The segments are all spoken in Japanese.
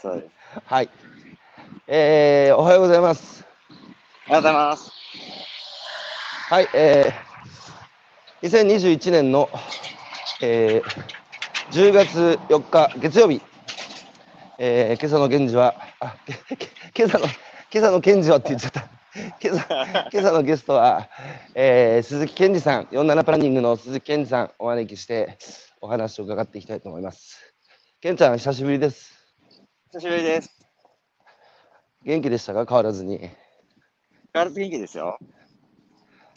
そうです。はい。えー、おはようございます。おはようございます。はい、えー、2021年の、えー、10月4日月曜日、えー、今朝の検事は、あ、今朝の、今朝の検事はって言っちゃった。今朝、今朝のゲストは、えー、鈴木健二さん、47プランニングの鈴木健二さん、お招きして、お話を伺っていきたいと思います。健ちゃん、久しぶりです。久しぶりです。元気でしたか？変わらずに。変わらず元気ですよ。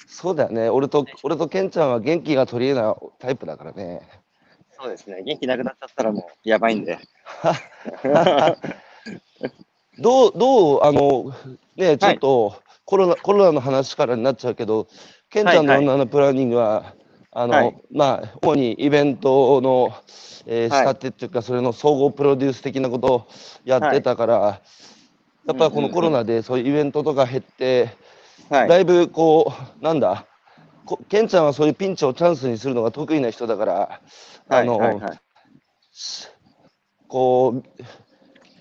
そうだよね。俺と、俺とケンちゃんは元気が取り柄なタイプだからね。そうですね。元気なくなっちゃったらもうやばいんで。どう、どう、あの、ね、ちょっと、コロナ、コロナの話からになっちゃうけど、ケンちゃんのはいはい女のプランニングは、あの、はい。まあ、主にイベントの、えーはい。仕立てっていうか、それの総合プロデュース的なことをやってたから、やっぱりこのコロナでそういうイベントとか減って、はい。だいぶこう、なんだ、こケンちゃんはそういうピンチをチャンスにするのが得意な人だから、あの、こう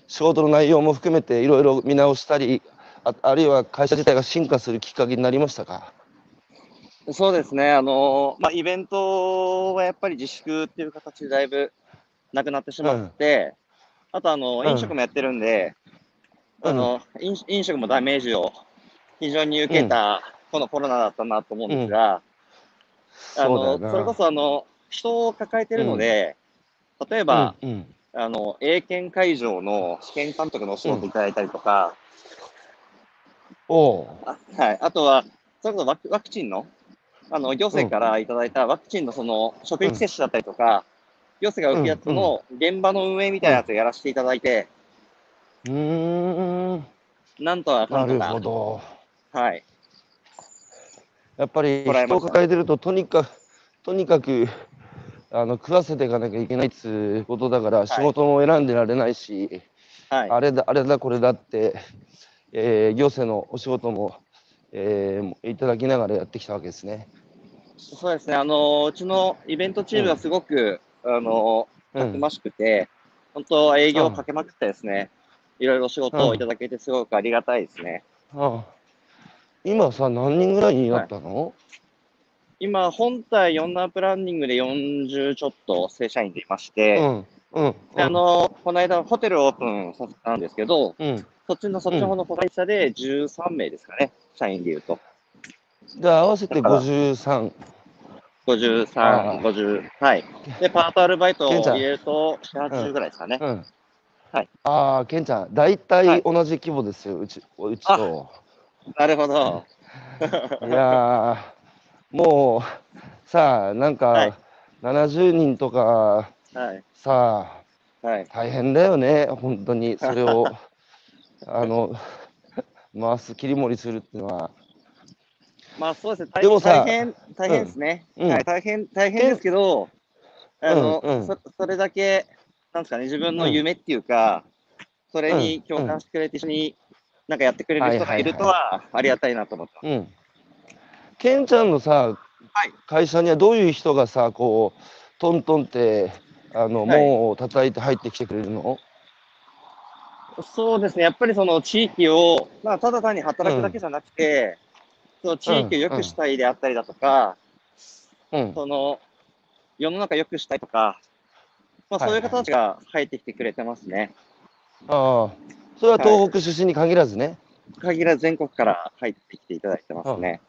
仕事の内容も含めていろいろ見直したりああるいは会社自体が進化するきっかけになりましたか？そうですね。あのまあ、イベントはやっぱり自粛っていう形でだいぶなくなってしまって、あとあの、うん。飲食もやってるんで、あの飲飲食もダメージを非常に受けた、このコロナだったなと思うんですが、あのそれこそあの人を抱えてるので、例えば、うんうん。あの、英検会場の試験監督のお仕事いただいたりとか、おはい、あとは、それこそワクワクチンの、あの、行政からいただいたワクチンのその、職域接種だったりとか、行政が受けやつの現場の運営みたいなやつをやらせていただいて、うーん。なんとはかなんるとか、ほど。はい、やっぱり人を抱えてるととにかくとにかくあの食わせていかなきゃいけないっつうことだから、仕事も選んでられないしはい、あれだあれだこれだって、えー行政のお仕事も、えーいただきながらやってきたわけですね。そうですね、あの、うちのイベントチームはすごく、あの、うん。たくましくて、本当営業をかけまくってですね、いろいろ仕事をいただけてすごくありがたいですね。ああ。今さ何人ぐらいになったの、今、本体4ナープランニングで40ちょっと正社員でいまして、うん。うん。であの、この間ホテルオープンさせたんですけど、うん。そっちの、そっちの方の会社で13名ですかね、社員でいうと。で合わせて53 53、ああ。50、はい。で、パートアルバイトを入れると、7、80ぐらいですかね。うん。はい。ああケンちゃん。大は体い。同じ規模ですよ、うちうちと。なるほど。いやーもうさあなんはい。か70人とかはい。さあはい。大変だよね本当に。それを あの回す切り盛りするっていうのはまあそうですね、大でもさ大変、大変ですね。うん。はい、大変、大変ですけど、あの、うんうん。そそれだけ、なんですかね、自分の夢っていうか、それに共感してくれて、一緒になんかやってくれる人がいるとは、ありがたいなと思ってます。うん。ケンちゃんのさ、はい。会社にはどういう人がさ、こう、トントンって、あの、はい。門を叩いて入ってきてくれるの？そうですね、やっぱりその地域を、まあ、ただ単に働くだけじゃなくて、その地域を良くしたいであったりだとか、うん。その世の中良くしたいとか、まあ、はいそういう方たちが入ってきてくれてますね。ああ。それは東北出身に限らずね。限らず全国から入ってきていただいてますね。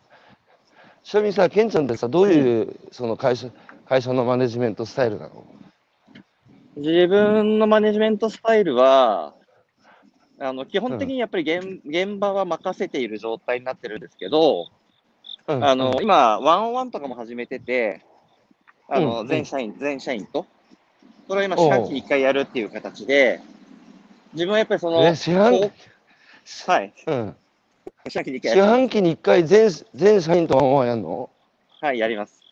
ちなみにさ、ケンちゃんってさ、どういう、その会社、会社のマネジメントスタイルなの？自分のマネジメントスタイルは、あの基本的にやっぱり現,、現場は任せている状態になってるんですけど、うん。あの今、ワンオンワンとかも始めてて、あうん。の全社員、全社員と、それを今、四半期に1回やるっていう形で、自分はやっぱりその、え、四半はい、うん。四半期に1回やる。四半期に一回全、全社員とワンワンやんの？はい、やります。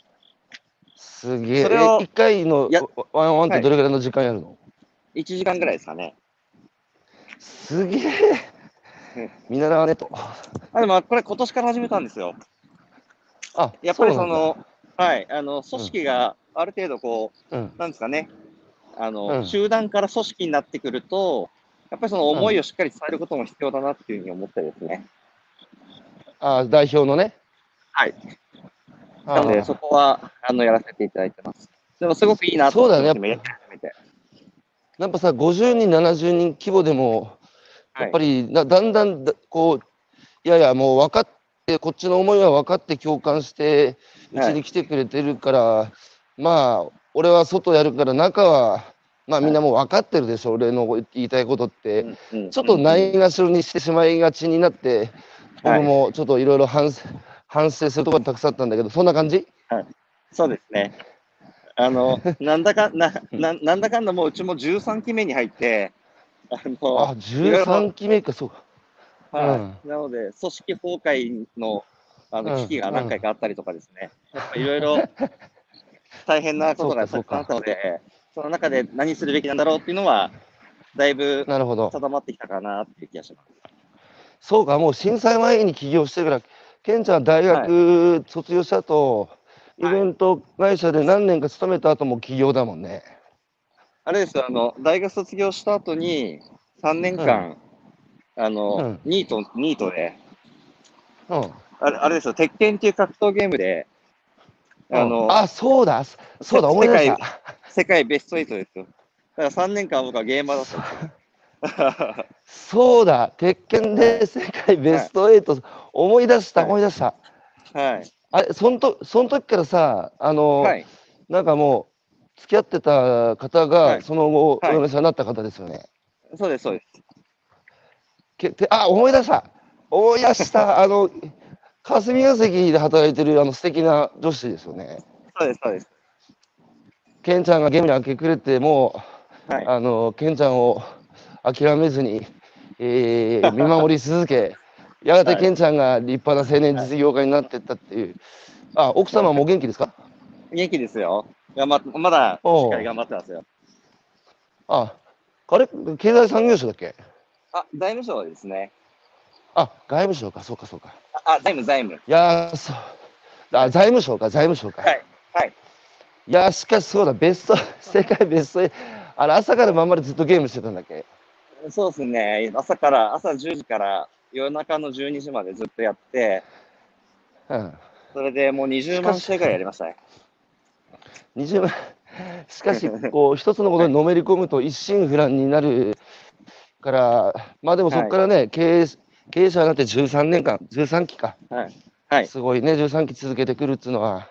すげえ。それをえ一回のやワンワンってどれぐらいの時間やるの、1時間ぐらいですかね。すげえうん。見習わねと。あでもこれ、今年から始めたんですよ。あ、やっぱりその、はい、あの組織がある程度こう、うん。なんですかね、あの、うん集団から組織になってくると、やっぱりその思いをしっかり伝えることも必要だなっていうふうに思ってですね。あ代表のね。はい。あなので、そこは、あの、やらせていただいてます。でも、すごくいいなと思ってそうだねやってみて。やっぱさ、50人、70人規模でも、はいやっぱりだだんだんだこう、いやいや、もう分かって、こっちの思いは分かって共感して、うちに来てくれてるから、まあ、俺は外やるから、中は、まあみんなもう分かってるでしょ、俺の言いたいことって。うんうんちょっとないがしろにしてしまいがちになって、はい僕もちょっといろいろ反省反省するところたくさんあったんだけど、そんな感じ？そうですね。あの、なんだか、な、ななんだかんだもううちも13期目に入って、ああ、の、13期目か、そうか。はい。なので、組織崩壊の、あの、うん危機が何回かあったりとかですね。いろいろ大変なことがたくさんあったので、その中で何するべきなんだろうっていうのは、だいぶなるほど。定まってきたかなっていう気がします。そうか、もう震災前に起業してるから、ケンちゃんは大学卒業した後、イはいベント会社で何年か勤めた後も起業だもんね。あれですよ、あの、大学卒業した後に、3年間、あの、うんニート、ニートで、うん。あれあれですよ、鉄拳っていう格闘ゲームで、あの、あ、そうだ、そうだ、思い出した。世界ベスト8ですよ。だから3年間僕はゲーマーだったんですよ。そうだ、鉄拳で世界ベスト8、思い出した、はい思い出した。はい。あれ、そんと、その時からさ、あの、はい。なんかもう、付き合ってた方が、はいその後、はいお嫁さんになった方ですよね。そうです、そうです。けてあ、思い出した。思い出した。あの、霞が関で働いてるあの素敵な女子ですよね。そうです、そうです。ケンちゃんがゲームに明け暮れても、はい。あの、ケンちゃんを諦めずに、えー見守り続け、やがてはいケンちゃんが立派な青年実業家になっていったっていう。あ、奥様もお元気ですか？元気ですよ。頑張まだしっかり頑張ってますよ。あ、あれ経済産業省だっけ？あ、財務省ですね。あ、外務省か、そうか、そうか。あ、あ財務、財務。いやー、そう。あ、財務省か、財務省か。はい。はい。いや、しかしそうだ、ベスト、世界ベスト8、あれ、朝から晩までずっとゲームしてたんだっけ？そうですね。朝から、朝10時から夜中の12時までずっとやって、うん。それでもう20万試合ぐらいやりましたね。20万。しかし、こう、一つのことにのめり込むと一心不乱になるから、まあでもそこからね、経営、経営者になって13年間、13期か。はい。はい。すごいね、13期続けてくるっていうのは。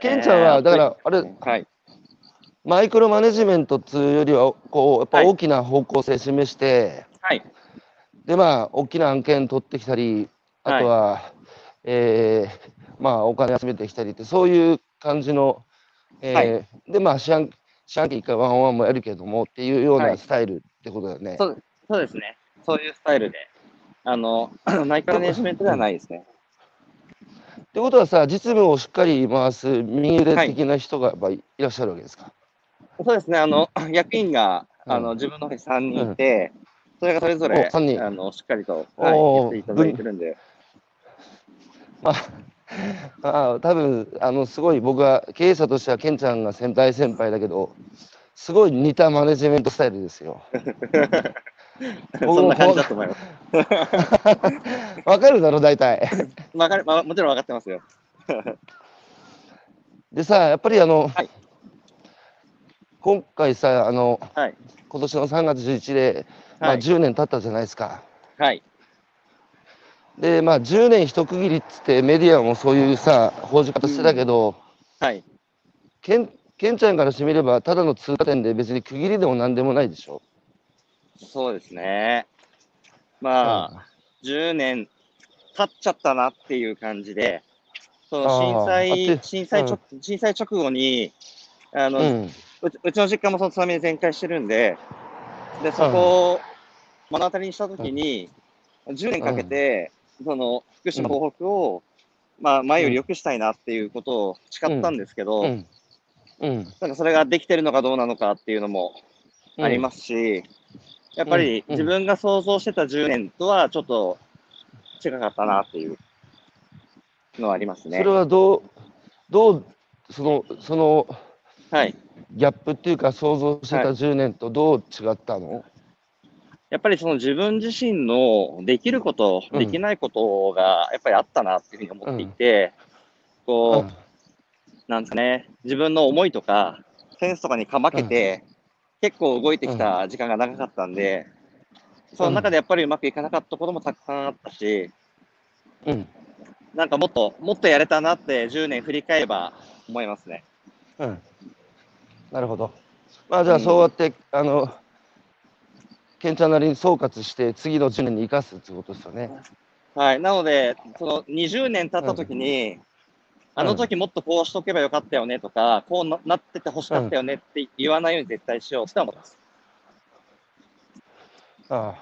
ケンちゃんは、だから、あれ、はい。マイクロマネジメントっていうよりは、こう、やっぱはい大きな方向性示して、はい。で、まあ、大きな案件取ってきたり、あとは、えーまあ、お金集めてきたりって、そういう感じの、えーはいで、まあ、四半四半期一回ワンオンワンもやるけどもっていうようはないスタイルってことだよね。そうそうですね。そういうスタイルで。あの、マイクネジメントではないですね。ってことはさ、実務をしっかり回す右腕的な人がやっぱいらっしゃるわけですか？そうですね。あの、役員が、うんあの、自分の方に3人いて、それがそれぞれ、人あの、しっかりと、はい、っていただいてるんで。まあ、あ多分あのすごい僕は経営者としてはケンちゃんが先大先輩だけど、すごい似たマネジメントスタイルですよ。そんな感じだと思います。わかるだろ、大体。わかる、まあ、もちろん分かってますよ。でさ、やっぱりあの、はい今回さ、あの、はい。今年の3月11日で、まあ、はい10年経ったじゃないですか。はい。で、まあ、10年一区切りっつってメディアもそういうさ、報じ方してたけど、はい。ケンケンちゃんからしてみれば、ただの通過点で別に区切りでもなんでもないでしょ？そうですね。まあ、10年経っちゃったなっていう感じで、その震災震災直、震災直後に、あの、う。うんちうちの実家もその津波で全壊してるんで、で、そこを目の当たりにしたときに、10年かけて、その、福島、東北を、まあ、前より良くしたいなっていうことを誓ったんですけど。なんかそれができてるのかどうなのかっていうのもありますし、やっぱり自分が想像してた10年とはちょっと違かったなっていうのはありますね。それ。はどう、どう、その、その、はい。ギャップっていうか、想像してたはい。10年とどう違ったの、やっぱりその自分自身のできること、うんできないことがやっぱりあったなっていうふうに思っていて、こう、なんですかね、自分の思いとか、センスとかにかまけて、結構動いてきた時間が長かったんで、その中でやっぱりうまくいかなかったこともたくさんあったし、うん。うん。なんかもっと、もっとやれたなって10年振り返れば思いますね。うん。なるほど。まあじゃあうんそうやって、あの、ケンちゃんなりに総括して次の10年に生かすってことですよね。はい。なので、その20年経った時に、あの時もっとこうしとけばよかったよねとか、こうななってて欲しかったよねって言わないように絶対しようって思います。あ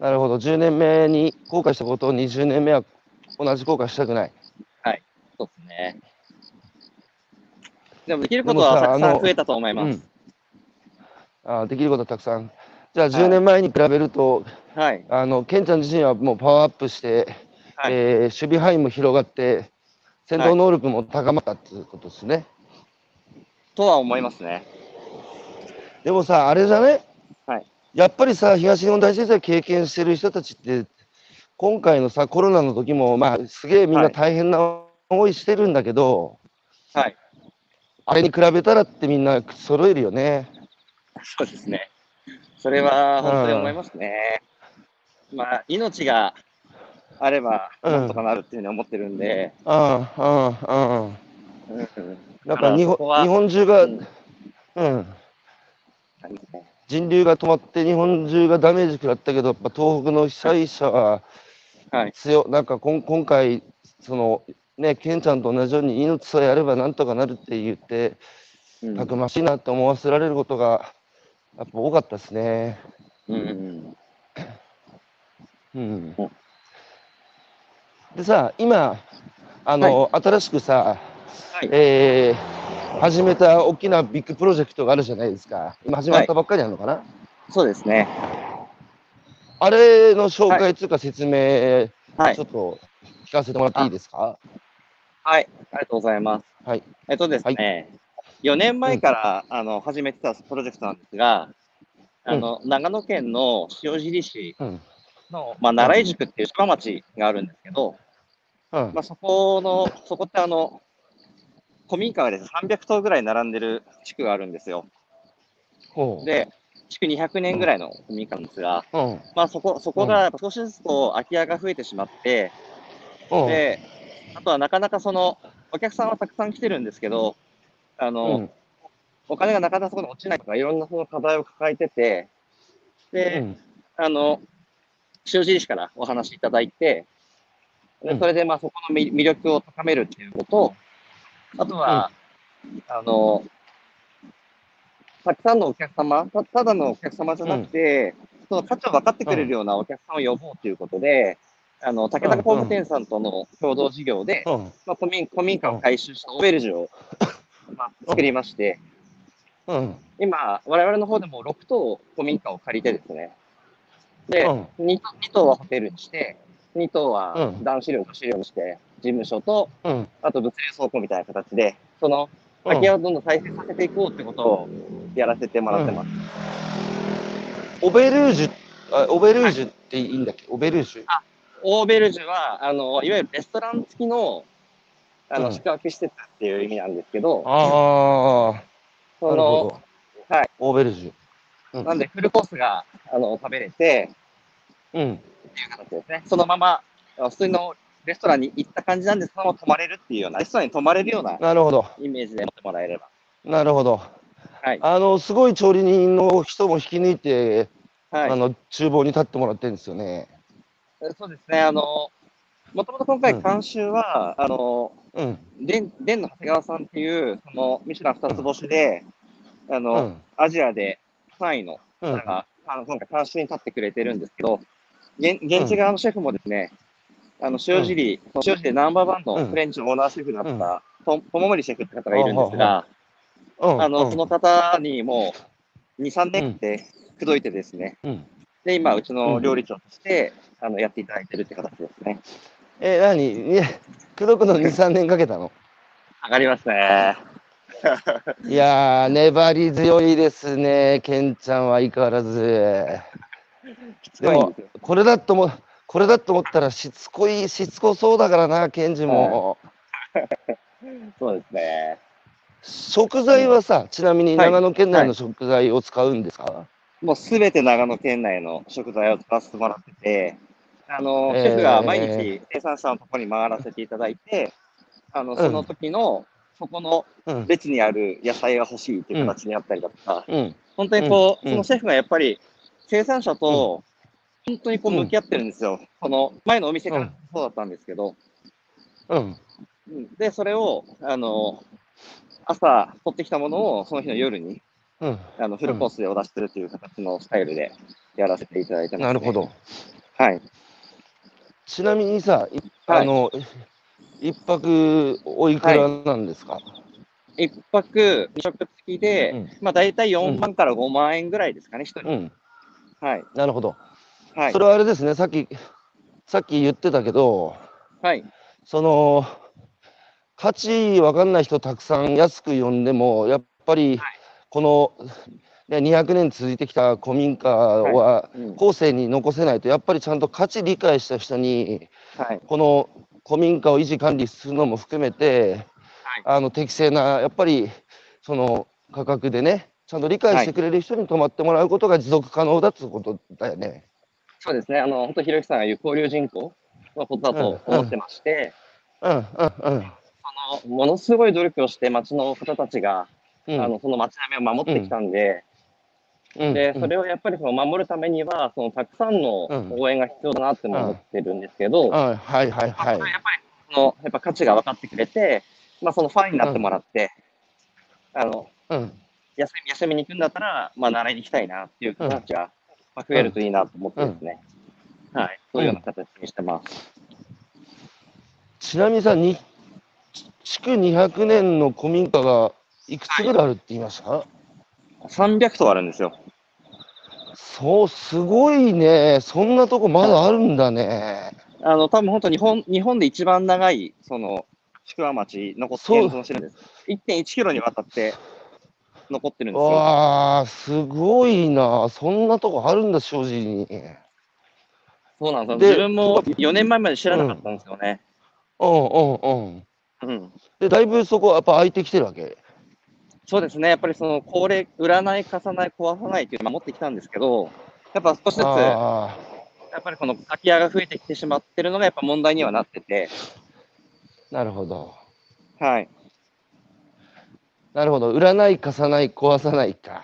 あ。なるほど。10年目に後悔したことを20年目は同じ後悔したくない。そうですね。でもできることはたくさん増えたと思います。うん。ああできることはたくさん。じゃあはい10年前に比べると、はい。あの、ケンちゃん自身はもうパワーアップして、はいえー守備範囲も広がって、戦闘能力も高まったっていうことですね。とは思いますね。でもさ、あれじゃね、はいやっぱりさ、東日本大震災経験してる人たちって、今回のさ、コロナの時も、まあ、すげえみんはない大変な思いしてるんだけど、はい。あれに比べたらってみんな揃えるよね。そうですね。それは本当に思いますね。まあ、命があれば、うん。なんとかなるっていうふうに思ってるんで、うん、うん、うん。うんうんなんか日本日本中が、ううん。ん、なん人流が止まって日本中がダメージ食らったけど、やっぱ東北の被災者ははい。強、なんかこん今回、そのね、ケンちゃんと同じように命さえあればなんとかなるって言って、うん。たくましいなって思わせられることが、やっぱ多かったですね。でさ、今、あの、新しくさ、はい。えー始めた大きなビッグプロジェクトがあるじゃないですか。今始まったばっかりなのかな、そうですね。あれの紹介というか説明、はいちょ。っと聞かせてもらっていいですか？はい。ありがとうございます。はい。えっとですね、4年前から、あの始めてたプロジェクトなんですが、あの長野県の塩尻市うん。の、まあ、奈良井宿っていう島町があるんですけど、うんま。あ、そこの、そこってあの、古民家がですね、300棟ぐらい並んでる地区があるんですよ。で、築200年ぐらいの古民家なんですが、うん。まあ、そこ、そこが少しずつこう空き家が増えてしまって、うん。で、あとはなかなかその、お客さんはたくさん来てるんですけど、あの、うん。お金がなかなかそこに落ちないとか、いろんなその課題を抱えてて、で、うん。あの、塩尻市からお話しいただいて、でうん。それでまあそこの魅魅力を高めるっていうことと、あとは、あの、たくさんのお客様、たただのお客様じゃなくて、その価値を分かってくれるようなお客さんを呼ぼうということで、あの、竹中工務店さんとの共同事業で、うん。まあ、古民古民家を改修したオベルジュを、まあ、作りまして、うん。今、我々の方でも6棟古民家を借りてですね、で、うん。2, 棟はホテルにして、2棟はうん男子寮と資料にして、事務所と、うん。あと物流倉庫みたいな形で、その空き家をどんどん再生させていこうってことをやらせてもらってます。オベルージュ、あオベルージュっていいんだっけ？オベルージュ。オーベルジュは、あの、いわゆるレストラン付きの、あの、うん宿泊施設っていう意味なんですけど、ああ、そなるほの、ど。はい。オーベルジュ。なんでフルコースが、あの、食べれて、うん。っていう形ですね。そのまま、あの普通のレストランに行った感じなんですけども、泊まれるっていうような、レストランに泊まれるようななるほど。イメージで持ってもらえれば。なるほど。はい。あの、すごい調理人の人も引き抜いて、はいあ。の、厨房に立ってもらってるんですよね。そうですね。あの、もともと今回うん監修は、あの、うん。デン、デンの長谷川さんっていう、その、ミシュラン二つ星で、あの、うん。アジアで3位のうん。あの今回監修に立ってくれてるんですけど、現現地側のシェフもですね、あの、塩尻、塩尻でナンバーワンのうんフレンチのオーナーシェフだっうんた、ととももりシェフって方がいるんですが、うん。あの、うんその方にもう2、3年って口説いてですね、うん。で、今、うちの料理長として、あの、やっていただいてるって形ですね。え、何？いや、口説くの2、3年かけたの？上がりますね。いやー、粘り強いですね、ケンちゃんは相変わらず。でもこれだとも、これだと思ったらしつこい、しつこそうだからな、ケンジも。そうですね。食材はさ、ちなみにはい。長野県内の食材を使うんですか、もうすべて長野県内の食材を使わせてもらってて、あの、えーシェフが毎日生産者のところに回らせていただいて、あの、その時の、そこのうん。列にある野菜が欲しいっていう形にあったりだとか、うん。本当にこう、うんそのシェフがやっぱり生産者と本当にこう向き合ってるんですよ。この前のお店からそうだったんですけど、うん。うんで、それを、あの、朝取ってきたものをその日の夜にうん。あのフルコースでお出しするという形のスタイルでやらせていただいてます、なるほ。ど。はい。ちなみにさ、いはいあの、一泊おいくらなんですか、一泊二食付きで、うんまあ大体4万から5万円ぐらいですかね、一人。うん。はい。なるほど。はいそ。れはあれですね、さっき、さっき言ってたけど、はい。その、価値わかんない人たくさん安く呼んでも、やっぱり、この、ね、200年続いてきた古民家は、うん後世に残せないと、やっぱりちゃんと価値理解した人に、はい。この古民家を維持管理するのも含めて、はいあの適正な、やっぱりその価格でね、ちゃんと理解してくれる人に泊まってもらうことが持続可能だってことだよね。そうですね。あの、本当ひろゆきさんが言う交流人口のことだと思ってまして、うんうんうんそのものすごい努力をして町の方たちが、うん。あのその町並みを守ってきたんで、うんでそれをやっぱりその守るためにはそのたくさんのうん。応援が必要だなって思ってるんですけど、はいはいはいはい。やっぱりそのやっぱ価値が分かってくれて、まあ、そのファンになってもらって、あのうん。休み休みに行くんだったら、まあ、習いに行きたいなっていう方たちが、まあ、増えるといいなと思ってですね、はい、そういうような形にしてます。ちなみにさ、に築200年の古民家がいくつぐらいあるって言いました、300棟あるんですよ。そう、すごいね。そんなとこまだあるんだね。あの、多分本当日本、日本で一番長い、その、宿場町、残ってそう現存してるんです。1.1キロにわたって残ってるんですよ。わあ、すごいな。そんなとこあるんだ、正直に。そうなんですよ。で自分も4年前まで知らなかったんですよね。うんうんうん。うん。で、だいぶそこやっぱ空いてきてるわけ？そうですね。やっぱりその、高齢、売らない、貸さない、壊さないっていうのを守ってきたんですけど、やっぱ少しずつ、やあっぱりこの空き家が増えてきてしまってるのがやっぱ問題にはなってて、あ、なるほど。はい。なるほど。売らない、貸さない、壊さないか。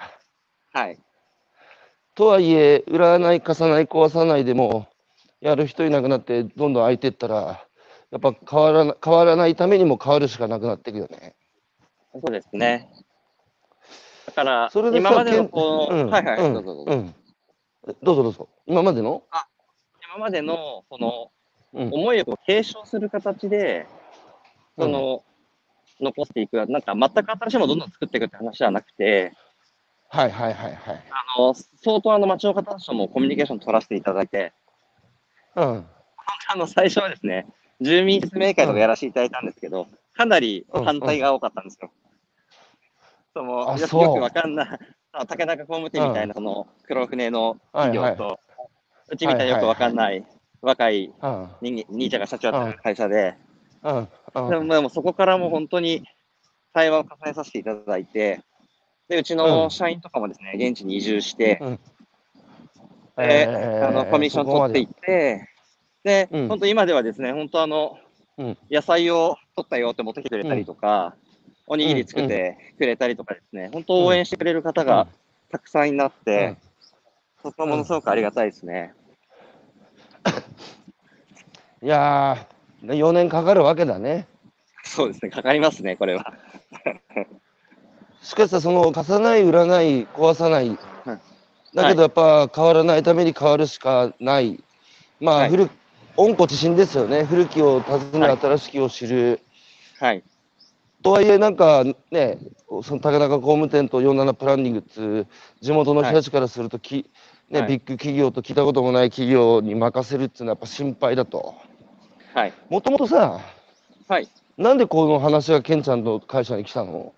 はい。とはいえ、売らない、貸さない、壊さないでも、やる人いなくなって、どんどん空いてったら、やっぱ変わらな変わらないためにも変わるしかなくなっていくよね。そうですね。だから、それでさ今までのこう、うんはいはい、うんどうぞどうぞ。うん。どうぞどうぞ。今までの？今までの、この、うん。思いを継承する形で、その、残していく、なんか全く新しいものをどんどん作っていくって話ではなくて、はいはいはいはい。あの、相当あの町の方たちともコミュニケーション取らせていただいて、うん。あの、最初はですね、住民説明会とかやらせていただいたんですけど、かなり反対が多かったんですよ。そのよあそうよくわかんない、あの竹中工務店みたいな、その黒船の企業と、はうちみたいなよくわかんない。若いうん。人間兄ちゃんが社長やってる会社で。でもそこからもう本当に対話を重ねさせていただいて、でうちうん。の社員とかもですね、現地に移住して、うん。でえーあのコミッション取っていって、で、うん。本当今ではですね、本当あの、うん。野菜を取ったよって持ってきてくれたりとか、おにぎり作ってくれたりとかですね、本当応援してくれる方がたくさんになって、そこはものすごくありがたいですね。いやー、4年かかるわけだね。そうですね、かかりますね、これは。しかしさ、その貸さない、売らない、壊さない、はい。だけどやっぱ変わらないために変わるしかない、まあ、はい。古温故知新ですよね、古きを訪ね、はい。新しきを知る。はい。とはいえ、なんかね、その竹中工務店と47プランニングっつう、地元の人たちからするとき、ねはいビッグ企業と聞いたこともない企業に任せるっていうのはやっぱ心配だと。はい。もともとさ、はい。なんでこの話がケンちゃんの会社に来たの？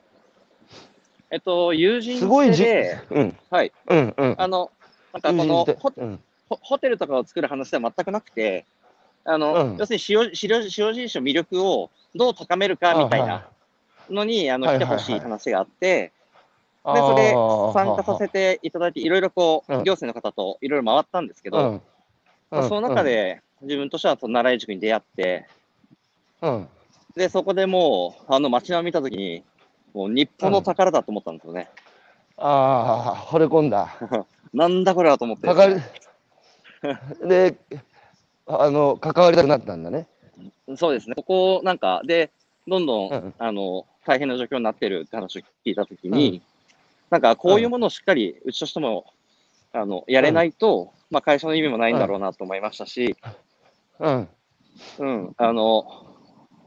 えっと、友人すごいじ、で、うん、はい。うん、うん。あの、なんかこのホうん、ホホテルとかを作る話では全くなくて、あの、うん要するに塩塩塩印の魅力をどう高めるかみたいなのに、あの、来てほしい話があって、あで、それー参加させていただいて、いろいろこう、うん。行政の方といろいろ回ったんですけど、うん、うん。その中、で自分としてはその奈良井塾に出会って、うん、で、そこでもう、あの街並み見たときに、もう日本の宝だと思ったんですよね。ああ、惚れ込んだ。なんだこれはと思って。で、あの、関わりたくなったんだね。そうですね。ここ、なんか、で、どんどん、うん。あの、大変な状況になってるって話を聞いたときに、なんか、こういうものをしっかり、うちとしても、あの、やれないと、まあ、会社の意味もないんだろうなと思いましたし、うん。うん、あの、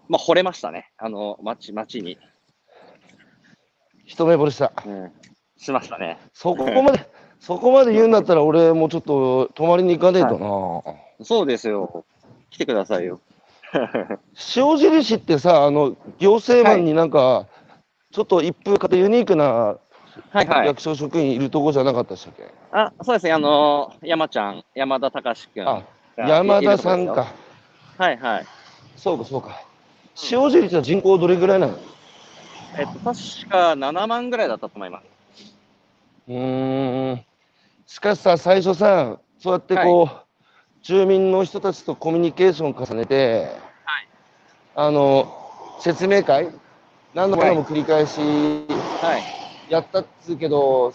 まあ、惚れましたね。あの、街、街に。一目惚れした。うん、しましたね。そこまで、そこまで言うんだったら、俺もちょっと泊まりに行かねえとな。そうですよ。来てくださいよ。塩印ってさ、あの、行政マンになんか、ちょっと一風方ユニークなはいはい。役所職員いるとこじゃなかったでしたっけ、あ、そうですね。あの、山ちゃん、山田隆君。あ、山田さん。か。はいはい。そうか、そうか。塩印は人口どれぐらいなの？えっと、確か7万ぐらいだったと思います。うーん。しかしさ、最初さ、そうやってこう、住民の人たちとコミュニケーションを重ねて、はいあの、説明会？何度も繰り返しはい。やったっつうけど、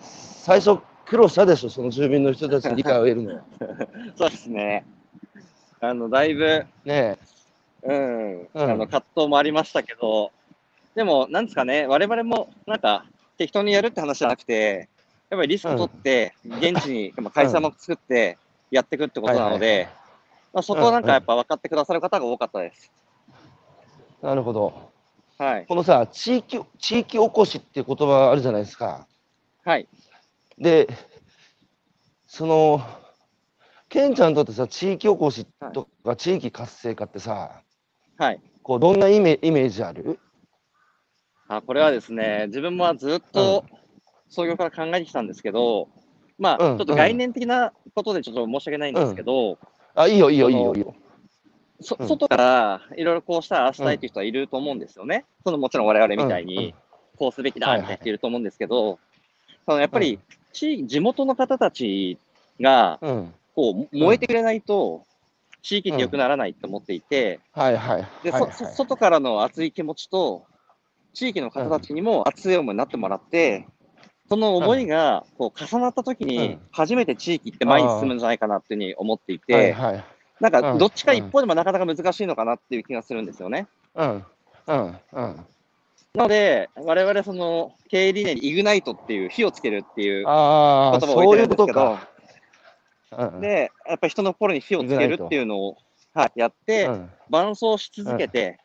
最初苦労したでしょ、その住民の人たちに理解を得るの。ね そうですね。あの、だいぶ、え。うん、うんあの、葛藤もありましたけど、でも、なんですかね、我々も、なんか、適当にやるって話じゃなくて、やっぱりリスク取って、現地に、まあ会社も作って、やっていくってことなのはいはいで、まあ、そこをなんかやっぱ分かってくださる方が多かったです。なるほど。はい。このさ、地域、地域おこしっていう言葉あるじゃないですか。はい。で、その、ケンちゃんにとってさ、地域おこしとか地域活性化ってさ、はい。こうどんなイメイメージある？あこれはですね、自分もずっと創業から考えてきたんですけど、まあ、うんちょっと概念的なことでちょっと申し訳ないんですけど、あ、いいよ、いいよ、いいよ、いいよ。そうん外からいろいろこうしたらああしたいという人はいると思うんですよね。そのもちろん我々みたいに、こうすべきだはいはいみたいな人いると思うんですけど、そのやっぱり地域、地元の方たちがうん。こう燃えてくれないと、地域って良くならないと思っていて、はいはい。で、外からの熱い気持ちと、地域の方たちにも熱い思いになってもらって、その思いがこう重なった時うにん、初めて地域って前に進むんじゃないかなっていうふうに思っていて。なんかうんどっちか一方でもなかなか難しいのかなっていう気がするんですよね。うん。うん。うん。なので、我々その経営理念にイグナイトっていう火をつけるっていう言ああ、葉を置いてるんですけどか。、うんで、やっぱり人の心に火をつけるっていうのを、はい、やって、うん伴走し続けて、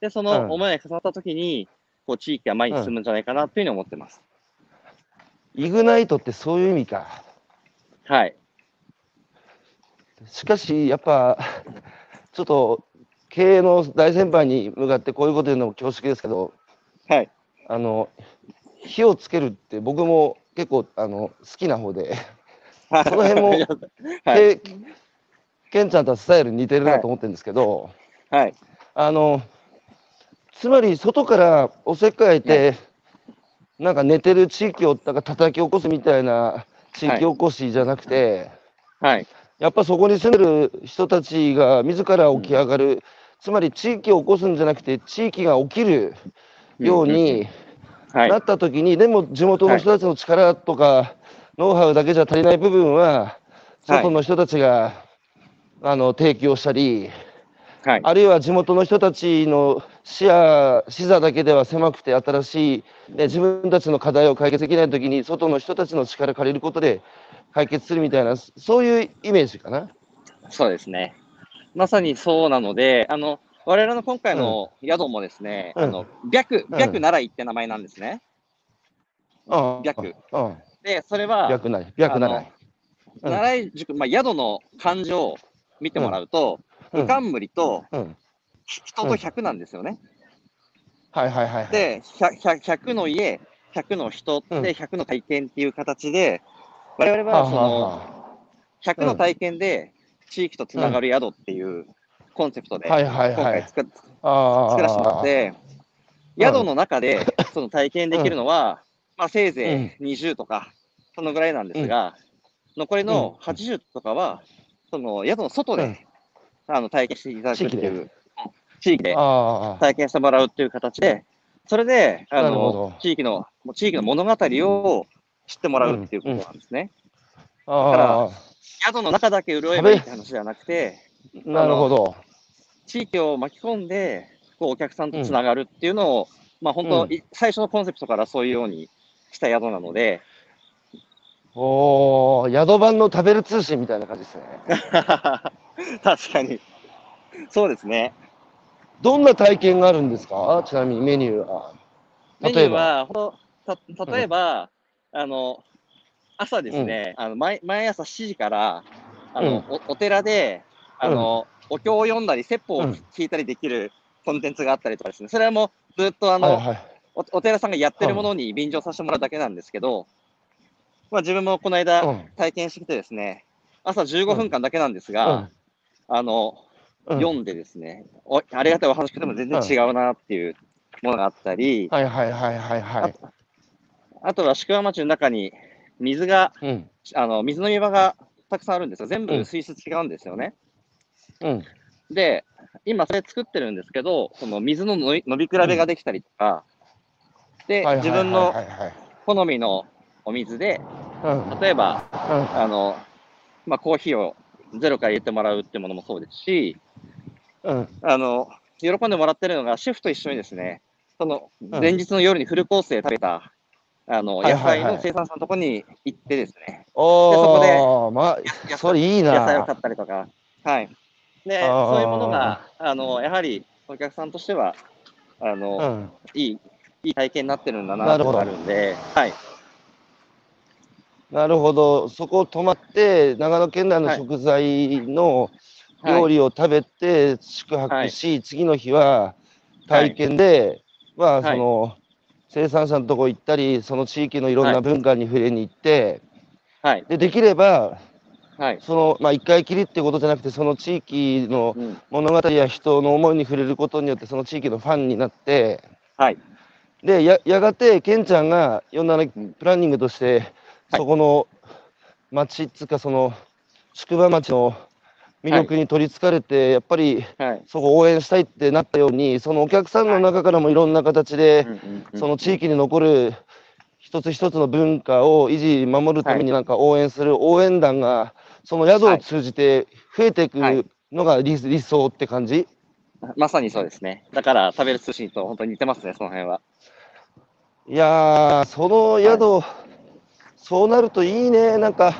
で、その思いが重なった時に、こう地域が前に進むんじゃないかなっていうふうに思ってます。イグナイトってそういう意味か。はい。しかし、やっぱ、ちょっと、経営の大先輩に向かってこういうこと言うのも恐縮ですけど、はい。あの、火をつけるって僕も結構、あの、好きな方で、その辺もはい。けケンちゃんとはスタイル似てるなと思ってるんですけど、はい。あの、つまり外からおせっかいて、なんか寝てる地域をなんか叩き起こすみたいな地域おこしじゃなくて、はい。やっぱそこに住んでる人たちが自ら起き上がる、つまり地域を起こすんじゃなくて、地域が起きるようにはいな。った時に、でも地元の人たちの力とか、ノウハウだけじゃ足りない部分は、はい外の人たちが、あの提供したり、はい。あるいは地元の人たちの視野、視座だけでは狭くて新しい、ね、自分たちの課題を解決できないときに、外の人たちの力借りることで解決するみたいな、そういうイメージかな。そうですね。まさにそうなので、あの、我々の今回の宿もですね、うんあの、白、うん白奈良井って名前なんですね。うん。白。うん。で、それは、白ない。白奈良井宿、まあ、宿の漢字を見てもらうと、うんうかんむりとうん。人と100なんですよね。はいはいはい。で、100, 100 100の家、100の人うん。で100の体験っていう形で、我々はその100の体験で地域とつながる宿っていうコンセプトで、今はい。回作らせてもらって、うん宿の中でその体験できるのは、まあせいぜい20とか、そのぐらいなんですが、残りの80とかは、その宿の外で、うん。あの体験していただくっていう、地域で。体験してもらうっていう形で、それで、あの、地域の、地域の物語を知ってもらうっていうことなんですね。あ宿の中だけ潤えばいいって話ではなくて、あ。なるほど。地域を巻き込んで、こうお客さんとつながるっていうのを、まあ本当、うんい最初のコンセプトからそういうようにした宿なので、おお、宿番の食べる通信みたいな感じですね。確かに。そうですね。どんな体験があるんですか？ちなみにメニューは。メニュー例えば。は、ほた例えば、あの、朝ですね、あの毎毎朝7時から、あの、おお寺で、あの、お経を読んだり、説法をうん。聞いたりできるコンテンツがあったりとかですね、それはもうずっとあの、はいはい。おお寺さんがやってるものに便乗させてもらうだけなんですけど、まあ自分もこの間うん。体験してきてですね、朝15分間だけなんですが、あの、うん読んでですね、おありがたいお話聞いても全然違うなっていうものがあったり、はいはいはいはいはい。あとは宿場町の中に水が、うん。あの水飲み場がたくさんあるんですよ。全うん部水質違うんですよね。うん。で、今それ作ってるんですけど、その水の飲み飲み比べができたりとか、で、はいはい自分の好みのお水で、はい。例えば、うん。あの、まあ、コーヒーをゼロから入れてもらうってものもそうですし、うん。うん。あの、喜んでもらってるのが、シェフと一緒にですね、その、ん前日の夜にフルコースで食べた、あの、野はいはいはい菜の生産者のところに行ってですね、おそこでお、まやあ、それいいな野菜を買。ったりとか、はい。で、そういうものが、あの、やはりお客さんとしては、あの、うん。いい、いい体験になってるんだなってなるほどあるんで、はい。なるほど。そこ泊まって、長野県内のはい食材のはい料理を食べて宿泊し、次の日は体験で、まあ、はいその、生産者のとこ行ったり、その地域のいろんな文化に触れに行って、はい。で、できれば、はい。その、まあ、一回きりってことじゃなくて、その地域のうん。物語や人の思いに触れることによって、その地域のファンになって、はい。で、ややがて、ケンちゃんが、いろんなねうんプランニングとして、はいそこの町っつうか、その宿場町の魅力に取りつかれて、やっぱりはい。そこを応援したいってなったように、そのお客さんの中からもいろんな形で、その地域に残る一つ一つの文化を維持、守るためになんか応援する応援団が、その宿を通じて増えていくはいのが理理想って感じ？まさにそうですね。だから、食べる寿司と本当に似てますね、その辺は。いやー、その宿、そうなるといいね。なんか、